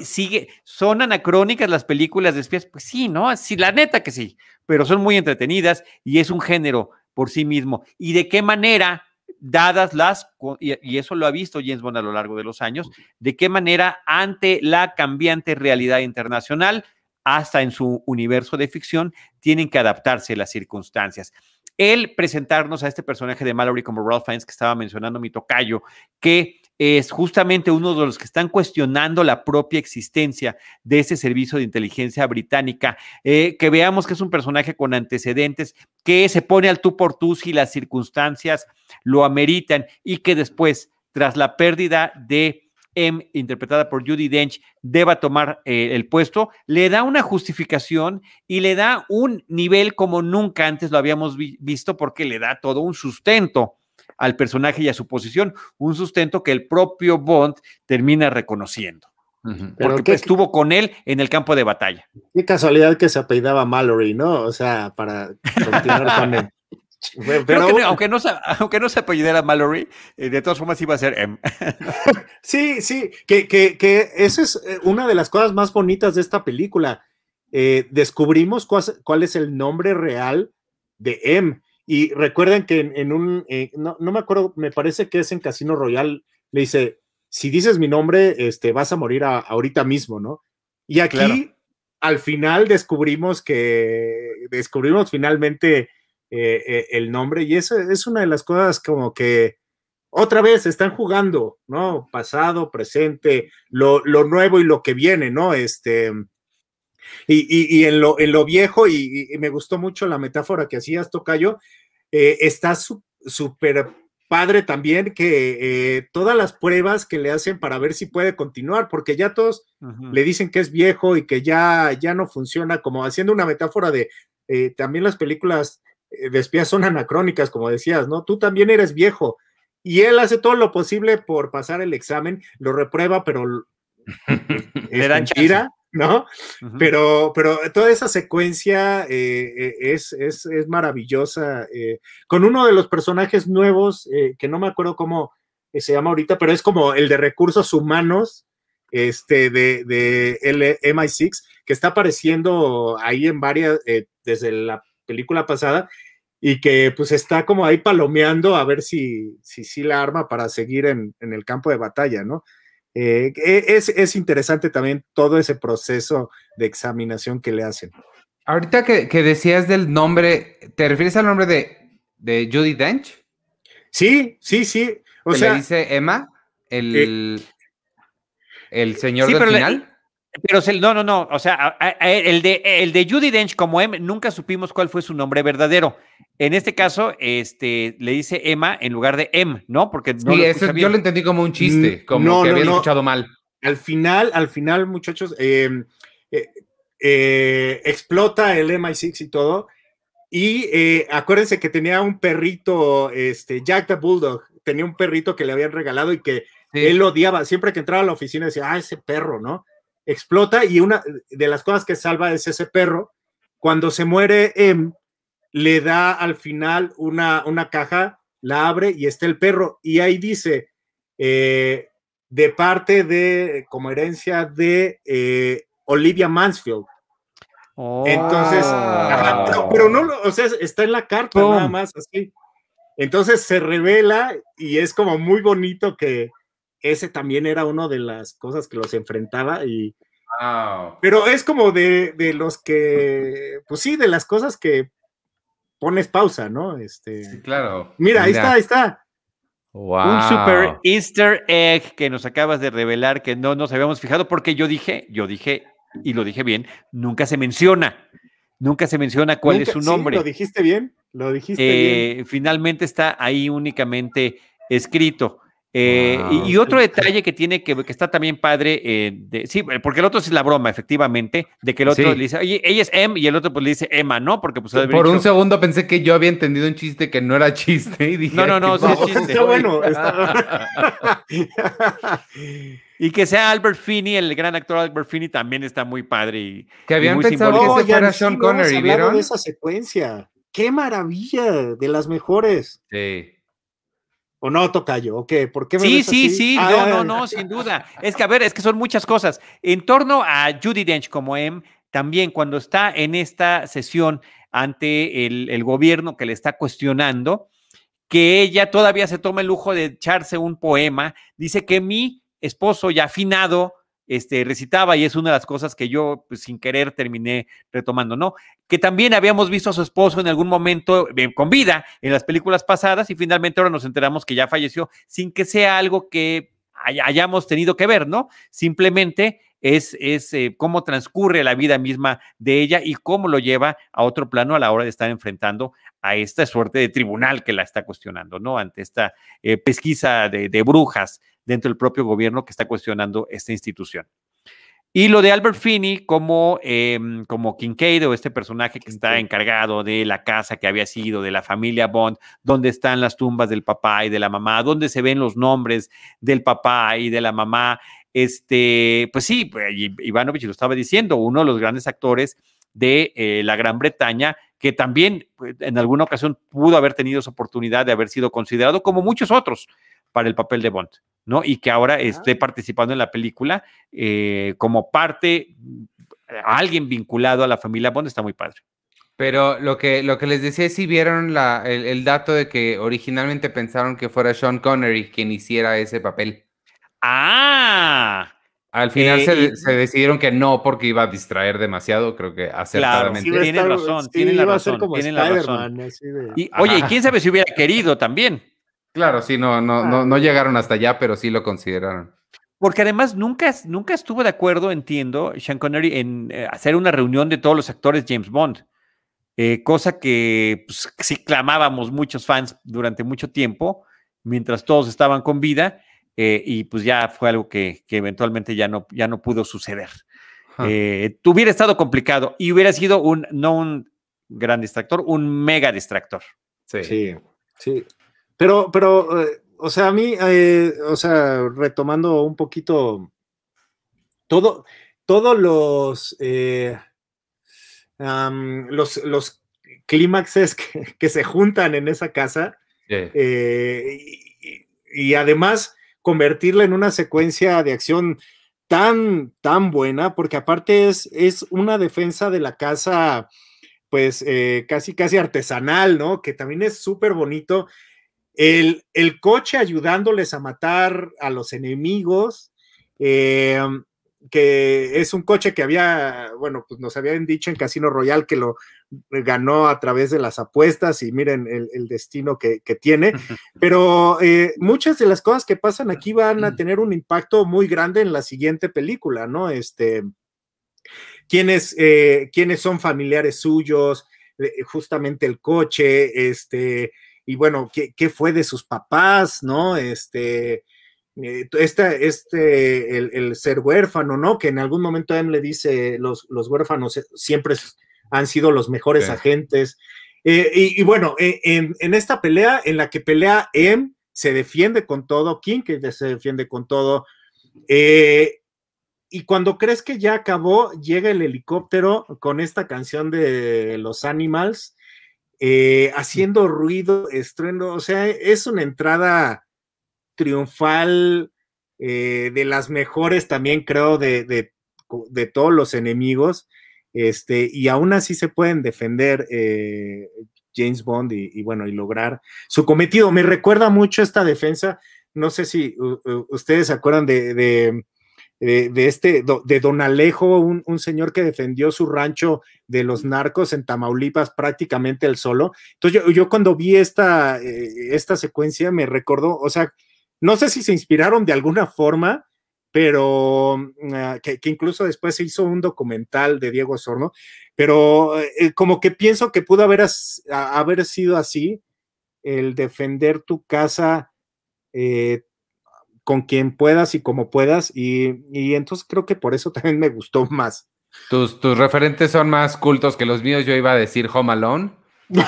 sigue, son anacrónicas las películas de espías, pues sí, ¿no? Sí, la neta que sí, pero son muy entretenidas y es un género por sí mismo. ¿Y de qué manera dadas las, y, eso lo ha visto James Bond a lo largo de los años, de qué manera ante la cambiante realidad internacional, hasta en su universo de ficción, tienen que adaptarse las circunstancias. El presentarnos a este personaje de Mallory como Ralph Fiennes que estaba mencionando mi tocayo, que es justamente uno de los que están cuestionando la propia existencia de ese servicio de inteligencia británica, eh, que veamos que es un personaje con antecedentes, que se pone al tú por tú si las circunstancias lo ameritan y que después, tras la pérdida de M, interpretada por Judy Dench, deba tomar eh, el puesto, le da una justificación y le da un nivel como nunca antes lo habíamos visto porque le da todo un sustento al personaje y a su posición, un sustento que el propio Bond termina reconociendo. Porque estuvo con él en el campo de batalla. Qué casualidad que se apellidaba Mallory, ¿no? O sea, para continuar con él. Pero, aunque, no, aunque no se apellidara Mallory, eh, de todas formas iba a ser M. sí, sí, que, que, que, esa es eh, una de las cosas más bonitas de esta película. Eh, descubrimos cuál, es el nombre real de M. Y recuerden que en, un, eh, no, me acuerdo, me parece que es en Casino Royal, le dice, si dices mi nombre, este, vas a morir ahorita mismo, ¿no? Y aquí, al final, descubrimos que, descubrimos finalmente eh, eh, el nombre, y eso es una de las cosas como que, otra vez, están jugando, ¿no? Pasado, presente, lo, nuevo y lo que viene, ¿no? Este, y, en, lo, en lo viejo, y, y, me gustó mucho la metáfora que hacías, Tocayo, eh, está súper padre también que eh, todas las pruebas que le hacen para ver si puede continuar, porque ya todos le dicen que es viejo y que ya, ya no funciona, como haciendo una metáfora de eh, también las películas de espías son anacrónicas, como decías, ¿no? Tú también eres viejo. Y él hace todo lo posible por pasar el examen, lo reprueba, pero le dan mentira. ¿No? pero, pero toda esa secuencia eh, eh, es, es, maravillosa, eh, con uno de los personajes nuevos, que no me acuerdo cómo se llama ahorita, pero es como el de recursos humanos este, de, de MI6, que está apareciendo ahí en varias, desde la película pasada, y que pues está como ahí palomeando a ver si, si, si la arma para seguir en, en el campo de batalla, ¿no? Eh, e, es, interesante también todo ese proceso de examinación que le hacen. Ahorita que, decías del nombre, ¿te refieres al nombre de, de Judy Dench? Sí, sí, sí. O sea, le dice Emma, el, eh, el señor del final. Pero no, no, no. O sea, el de, el de Judy Dench como M, nunca supimos cuál fue su nombre verdadero. En este caso, este, le dice Emma en lugar de M, ¿no? Porque no yo lo entendí como un chiste, mm, como que había escuchado mal. Al final, al final, muchachos, em, eh, eh, explota el MI6 y todo. Y eh, acuérdense que tenía un perrito, este, Jack the Bulldog, tenía un perrito que le habían regalado y que él odiaba. Siempre que entraba a la oficina decía, ah, ese perro, ¿no? Explota y una de las cosas que salva es ese perro. Cuando se muere M, le da al final una, una caja, la abre y está el perro. Y ahí dice, eh, de parte de, como herencia de eh, Olivia Mansfield. Entonces, pero, no, o sea, está en la carta nada más, así. Entonces se revela y es como muy bonito que ese también era una de las cosas que los enfrentaba y... Pero es como de, de, los que, pues sí, de las cosas que pones pausa, ¿no? Este, sí, claro. Mira, ahí está, ahí está. Un super Easter egg que nos acabas de revelar que no nos habíamos fijado porque yo dije, yo dije, y lo dije bien, nunca se menciona. Nunca se menciona cuál es su nombre. lo dijiste bien, lo dijiste eh, bien. Finalmente está ahí únicamente escrito. Eh, y, otro detalle que tiene que, que está también padre, eh, sí, porque el otro es la broma, efectivamente, de que el otro le dice, oye, ella es M y el otro pues le dice Emma, ¿no? Porque pues por un segundo pensé que yo había entendido un chiste que no era chiste y dije, no, no, no, sí es chiste. Está bueno. y que sea Albert Finney, el gran actor Albert Finney también está muy padre y que habían pensado que ese fuera Sean Connery, ¿vieron? de esa secuencia. Qué maravilla, de las mejores. Sí. ¿O no, Tocayo? ¿O qué? ¿Por qué me Sí, sí, sí, no, no, ah. no, sin duda. Es que, a ver, es que son muchas cosas. En torno a Judy Dench como M, también cuando está en esta sesión ante el, el gobierno que le está cuestionando, que ella todavía se toma el lujo de echarse un poema, dice que mi esposo ya afinado este, recitaba y es una de las cosas que yo pues, sin querer terminé retomando, ¿no? Que también habíamos visto a su esposo en algún momento eh, con vida en las películas pasadas y finalmente ahora nos enteramos que ya falleció sin que sea algo que hayamos tenido que ver, ¿no? Simplemente es, es eh, cómo transcurre la vida misma de ella y cómo lo lleva a otro plano a la hora de estar enfrentando a esta suerte de tribunal que la está cuestionando, ¿no? Ante esta eh, pesquisa de, de brujas dentro del propio gobierno que está cuestionando esta institución. Y lo de Albert Finney como, eh, como Kincaid o este personaje que está encargado de la casa que había sido, de la familia Bond, donde están las tumbas del papá y de la mamá, donde se ven los nombres del papá y de la mamá. Este, pues sí, pues, Ivanovich lo estaba diciendo, uno de los grandes actores de eh, la Gran Bretaña, que también pues, en alguna ocasión pudo haber tenido esa oportunidad de haber sido considerado como muchos otros para el papel de Bond. ¿no? Y que ahora esté participando en la película eh, como parte, alguien vinculado a la familia Bond, está muy padre. Pero lo que, lo que les decía es si vieron la, el, dato de que originalmente pensaron que fuera Sean Connery quien hiciera ese papel. ¡Ah! Al final se, se, decidieron que no porque iba a distraer demasiado, creo que acertadamente. Claro, tienen razón, tienen la razón, tienen la razón. Y, oye, quién sabe si hubiera querido también? Claro, sí, no, no, no, no llegaron hasta allá, pero sí lo consideraron. Porque además nunca, nunca estuvo de acuerdo, entiendo, Sean Connery, en eh, hacer una reunión de todos los actores James Bond. Eh, cosa que pues, sí clamábamos muchos fans durante mucho tiempo, mientras todos estaban con vida, eh, y pues ya fue algo que, que, eventualmente ya no, ya no pudo suceder. hubiera estado complicado y hubiera sido un, no un gran distractor, un mega distractor. Sí, sí. sí. Pero, pero, eh, o sea, a mí, eh, o sea, retomando un poquito todo, todos los, eh, los, los clímaxes que, se juntan en esa casa y, además convertirla en una secuencia de acción tan, tan buena, porque aparte es, es una defensa de la casa, pues casi, casi artesanal, ¿no? Que también es súper bonito el, coche ayudándoles a matar a los enemigos, eh, que es un coche que había, bueno, pues nos habían dicho en Casino Royal que lo ganó a través de las apuestas y miren el, destino que, tiene, pero eh, muchas de las cosas que pasan aquí van a tener un impacto muy grande en la siguiente película, ¿no? Este, quiénes, eh, son familiares suyos, justamente el coche, este, y bueno, ¿qué, fue de sus papás, no? Este, eh, este, este el, ser huérfano, ¿no? Que en algún momento M le dice, los, los huérfanos siempre han sido los mejores agentes. Eh, y, bueno, e, en, esta pelea, en la que pelea M, se defiende con todo, King que se defiende con todo. Eh, y cuando crees que ya acabó, llega el helicóptero con esta canción de los Animals eh, haciendo ruido, estruendo, o sea, es una entrada triunfal eh, de las mejores también creo de, de, todos los enemigos, este, y aún así se pueden defender eh, James Bond y, bueno, y lograr su cometido. Me recuerda mucho esta defensa, no sé si ustedes se acuerdan de, este, de Don Alejo, un, señor que defendió su rancho de los narcos en Tamaulipas prácticamente el solo. Entonces yo, cuando vi esta, eh, esta secuencia me recordó, o sea, no sé si se inspiraron de alguna forma, pero mm, ah, que, incluso después se hizo un documental de Diego Sorno, pero eh, como que pienso que pudo haber, haber sido así, el defender tu casa eh, con quien puedas y como puedas, y, y, entonces creo que por eso también me gustó más. ¿Tus, tus referentes son más cultos que los míos, yo iba a decir Home Alone de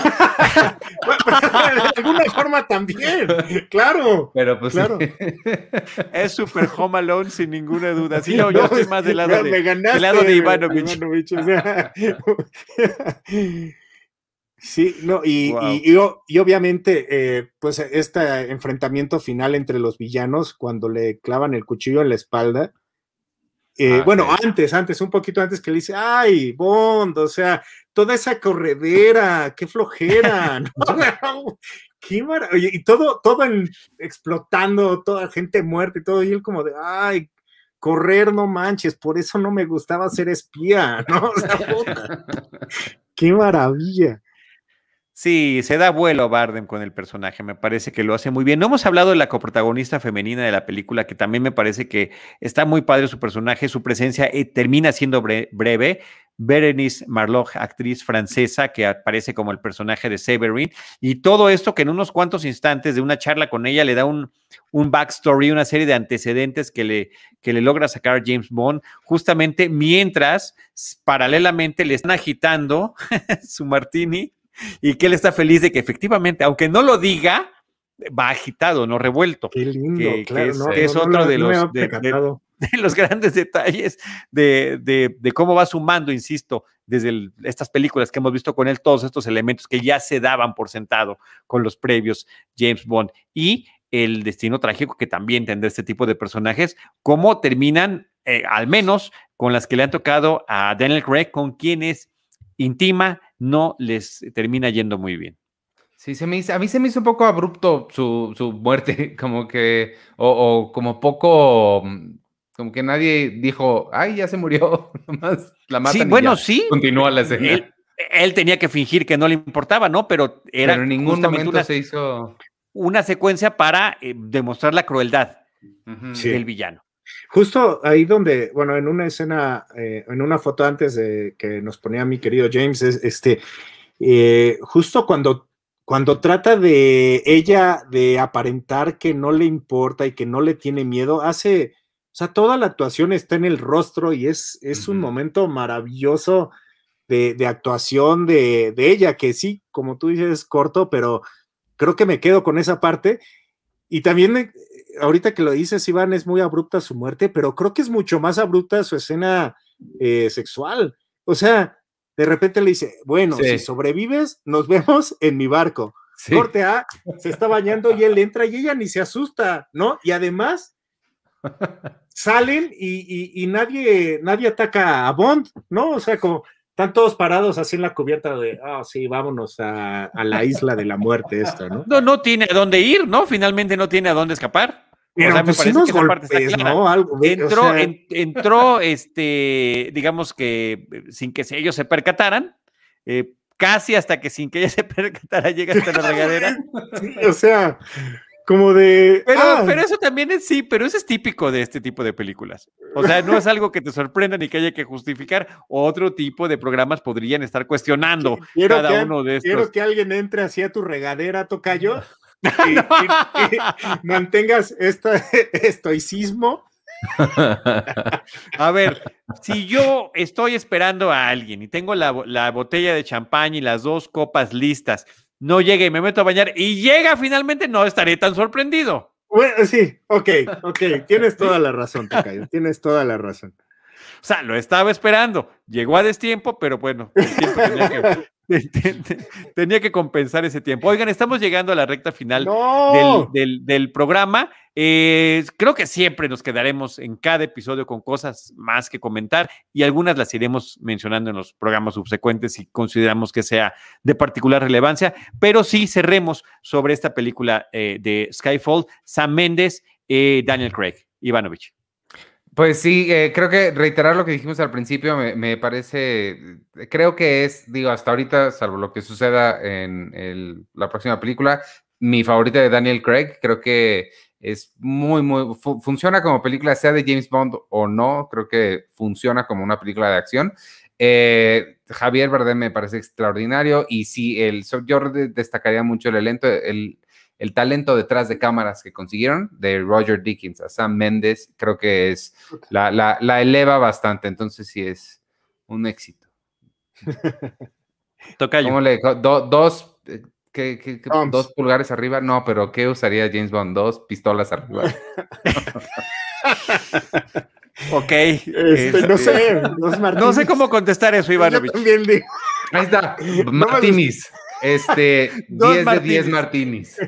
alguna forma también, claro. Pero pues claro. Es super home alone sin ninguna duda. Sí, no, yo estoy más del lado de, del lado de Ivanovich. Sí, no, y, y, y, obviamente, eh, pues este enfrentamiento final entre los villanos cuando le clavan el cuchillo en la espalda. Eh, ah, bueno, antes, antes, un poquito antes que le dice, ay, Bond, o sea, toda esa corredera, qué flojera, qué maravilla, y todo, todo explotando, toda gente muerta y todo, y él como de, ay, correr no manches, por eso no me gustaba ser espía, ¿no? O sea, qué maravilla. Sí, se da vuelo Bardem con el personaje, me parece que lo hace muy bien. No hemos hablado de la coprotagonista femenina de la película, que también me parece que está muy padre su personaje, su presencia eh, termina siendo breve. Berenice Marloch, actriz francesa que aparece como el personaje de Severin, y todo esto que en unos cuantos instantes de una charla con ella le da un, un backstory, una serie de antecedentes que le, que le logra sacar James Bond, justamente mientras paralelamente le están agitando su martini y que él está feliz de que efectivamente, aunque no lo diga, va agitado, no revuelto. Qué lindo, que, es, otro de, los, de, los grandes detalles de, cómo va sumando, insisto, desde estas películas que hemos visto con él, todos estos elementos que ya se daban por sentado con los previos James Bond. Y el destino trágico que también tendrá este tipo de personajes, cómo terminan, eh, al menos con las que le han tocado a Daniel Craig, con quienes intima, no les termina yendo muy bien. Sí, se me a mí se me hizo un poco abrupto su, muerte, como que, o, como poco, mm, como que nadie dijo, ay, ya se murió, nomás la matan. Sí, bueno, sí. Continúa la escena. Él, tenía que fingir que no le importaba, ¿no? Pero era en ningún momento una, se hizo una secuencia para eh, demostrar la crueldad del villano. Justo ahí donde, bueno, en una escena, eh, en una foto antes de que nos ponía mi querido James, es este, eh, justo cuando, cuando trata de ella de aparentar que no le importa y que no le tiene miedo, hace, o sea, toda la actuación está en el rostro y es, es un momento maravilloso de, de actuación de, de, ella, que sí, como tú dices, es corto, pero creo que me quedo con esa parte. Y también ahorita que lo dices, Iván, es muy abrupta su muerte, pero creo que es mucho más abrupta su escena eh, sexual. O sea, de repente le dice, bueno, si sobrevives, nos vemos en mi barco. Corte A, se está bañando y él entra y ella ni se asusta, ¿no? Y además salen y, nadie, nadie ataca a Bond, ¿no? O sea, como están todos parados así en la cubierta de, ah, sí, vámonos a, la isla de la muerte, esto, ¿no? No, no tiene a dónde ir, ¿no? Finalmente no tiene a dónde escapar. Pero me pues parece que esa parte está clara. ¿no? Algo, entró, entró, este, digamos que sin que ellos se percataran, eh, casi hasta que sin que ella se percatara llega hasta la regadera. o sea, como de. Pero, ah. pero eso también es sí, pero eso es típico de este tipo de películas. O sea, no es algo que te sorprenda ni que haya que justificar. Otro tipo de programas podrían estar cuestionando cada uno de estos. Quiero que alguien entre así a tu regadera, tocayo, mantengas este estoicismo. a ver, si yo estoy esperando a alguien y tengo la, botella de champán y las dos copas listas, no llega y me meto a bañar y llega finalmente, no estaré tan sorprendido. Bueno, sí, ok, ok, tienes toda la razón, Tocayo, tienes toda la razón. O sea, lo estaba esperando. Llegó a destiempo, pero bueno, el tiempo tenía que, Tenía que compensar ese tiempo. Oigan, estamos llegando a la recta final del, programa. Eh, creo que siempre nos quedaremos en cada episodio con cosas más que comentar y algunas las iremos mencionando en los programas subsecuentes si consideramos que sea de particular relevancia, pero sí cerremos sobre esta película eh, de Skyfall, Sam Mendes, eh, Daniel Craig, Ivanovich. Pues sí, creo que reiterar lo que dijimos al principio me, parece, creo que es, digo, hasta ahorita, salvo lo que suceda en la próxima película, mi favorita de Daniel Craig. Creo que es muy, muy, funciona como película, sea de James Bond o no, creo que funciona como una película de acción. Eh, Javier Bardem me parece extraordinario y sí, el, yo destacaría mucho el, talento, el, el talento detrás de cámaras que consiguieron de Roger Dickens a Sam Mendes, creo que es, la, la, eleva bastante, entonces sí es un éxito. Toca yo. dos, ¿Qué, dos pulgares arriba? No, pero ¿qué usaría James Bond? Dos pistolas arriba. ok. Este, no sé, no sé cómo contestar eso, Ivanovich. también digo. Ahí está, Martinis. Este, 10 de 10 Martinis.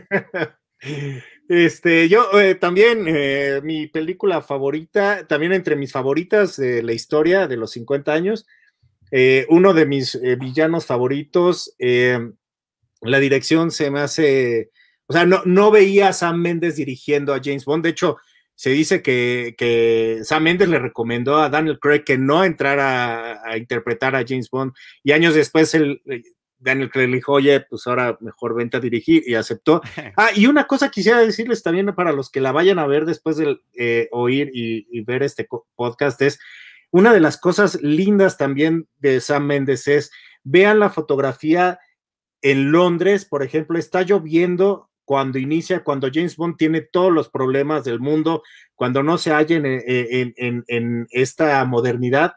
Este, yo eh, también, eh, mi película favorita, también entre mis favoritas de la historia de los 50 años, eh, uno de mis villanos favoritos, la dirección se me hace, o sea, no, no veía a Sam Mendes dirigiendo a James Bond. De hecho, se dice que, Sam Mendes le recomendó a Daniel Craig que no entrara a, interpretar a James Bond. Y años después el, eh, Daniel Craig le dijo, oye, pues ahora mejor vente a dirigir y aceptó. Ah, y una cosa quisiera decirles también para los que la vayan a ver después de eh, oír y, y, ver este podcast es, una de las cosas lindas también de Sam Mendes es, vean la fotografía en Londres, por ejemplo, está lloviendo cuando inicia, cuando James Bond tiene todos los problemas del mundo, cuando no se halla en, esta modernidad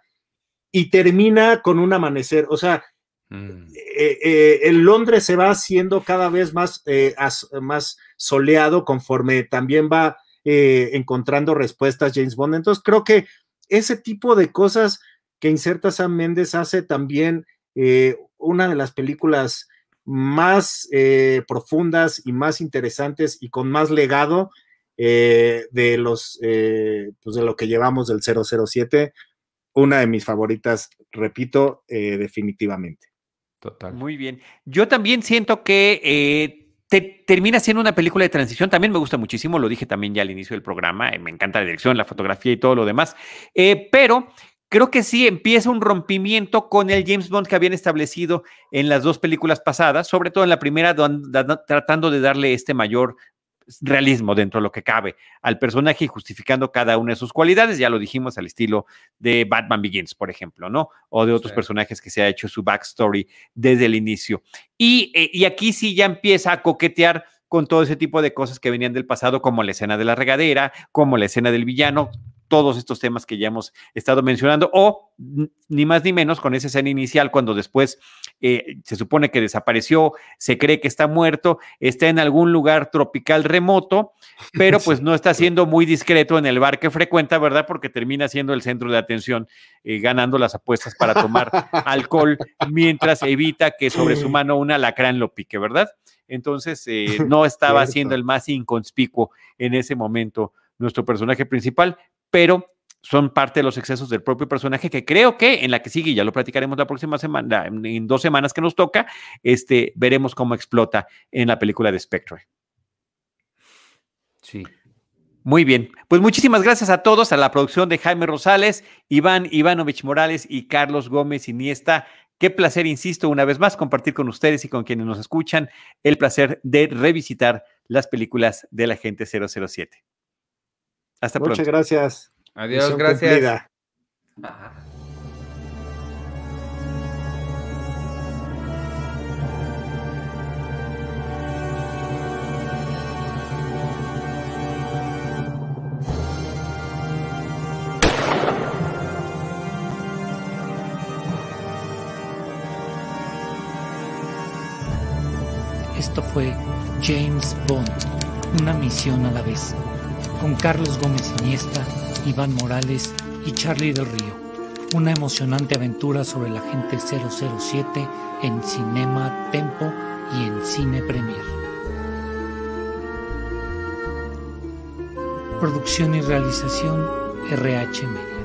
y termina con un amanecer. O sea, mm. eh, eh, el Londres se va haciendo cada vez más, eh, más soleado conforme también va encontrando respuestas James Bond. Entonces, creo que ese tipo de cosas que inserta Sam Méndez hace también una de las películas más eh, profundas y más interesantes y con más legado eh, de los eh, pues de lo que llevamos del 007 una de mis favoritas repito definitivamente total muy bien yo también siento que termina siendo una película de transición. También me gusta muchísimo, lo dije también ya al inicio del programa. me encanta la dirección, la fotografía y todo lo demás. pero creo que sí empieza un rompimiento con el James Bond que habían establecido en las dos películas pasadas, sobre todo en la primera, tratando de darle este mayor realismo dentro de lo que cabe al personaje y justificando cada una de sus cualidades, ya lo dijimos al estilo de Batman Begins, por ejemplo, ¿no? O de otros personajes que se ha hecho su backstory desde el inicio. Y, eh, y aquí sí ya empieza a coquetear con todo ese tipo de cosas que venían del pasado, como la escena de la regadera, como la escena del villano, todos estos temas que ya hemos estado mencionando, o ni más ni menos con esa escena inicial, cuando después eh, se supone que desapareció, se cree que está muerto, está en algún lugar tropical remoto, pero pues no está siendo muy discreto en el bar que frecuenta, ¿verdad? Porque termina siendo el centro de atención, eh, ganando las apuestas para tomar alcohol, mientras evita que sobre su mano un alacrán lo pique, ¿verdad? Entonces, eh, no estaba siendo el más inconspicuo en ese momento nuestro personaje principal, pero son parte de los excesos del propio personaje que creo que en la que sigue, ya lo platicaremos la próxima semana, en dos semanas que nos toca, este, veremos cómo explota en la película de Spectre. Sí. Muy bien, pues muchísimas gracias a todos, a la producción de Jaime Rosales, Iván Ivanovich Morales y Carlos Gómez Iniesta. Qué placer, insisto, una vez más, compartir con ustedes y con quienes nos escuchan el placer de revisitar las películas de la gente 007. Hasta pronto. Muchas gracias. Adiós, gracias. Esto fue James Bond, una misión a la vez con Carlos Gómez Iniesta, Iván Morales y Charlie del Río. Una emocionante aventura sobre la gente 007 en Cinema Tempo y en Cine Premier. Producción y realización RH Media.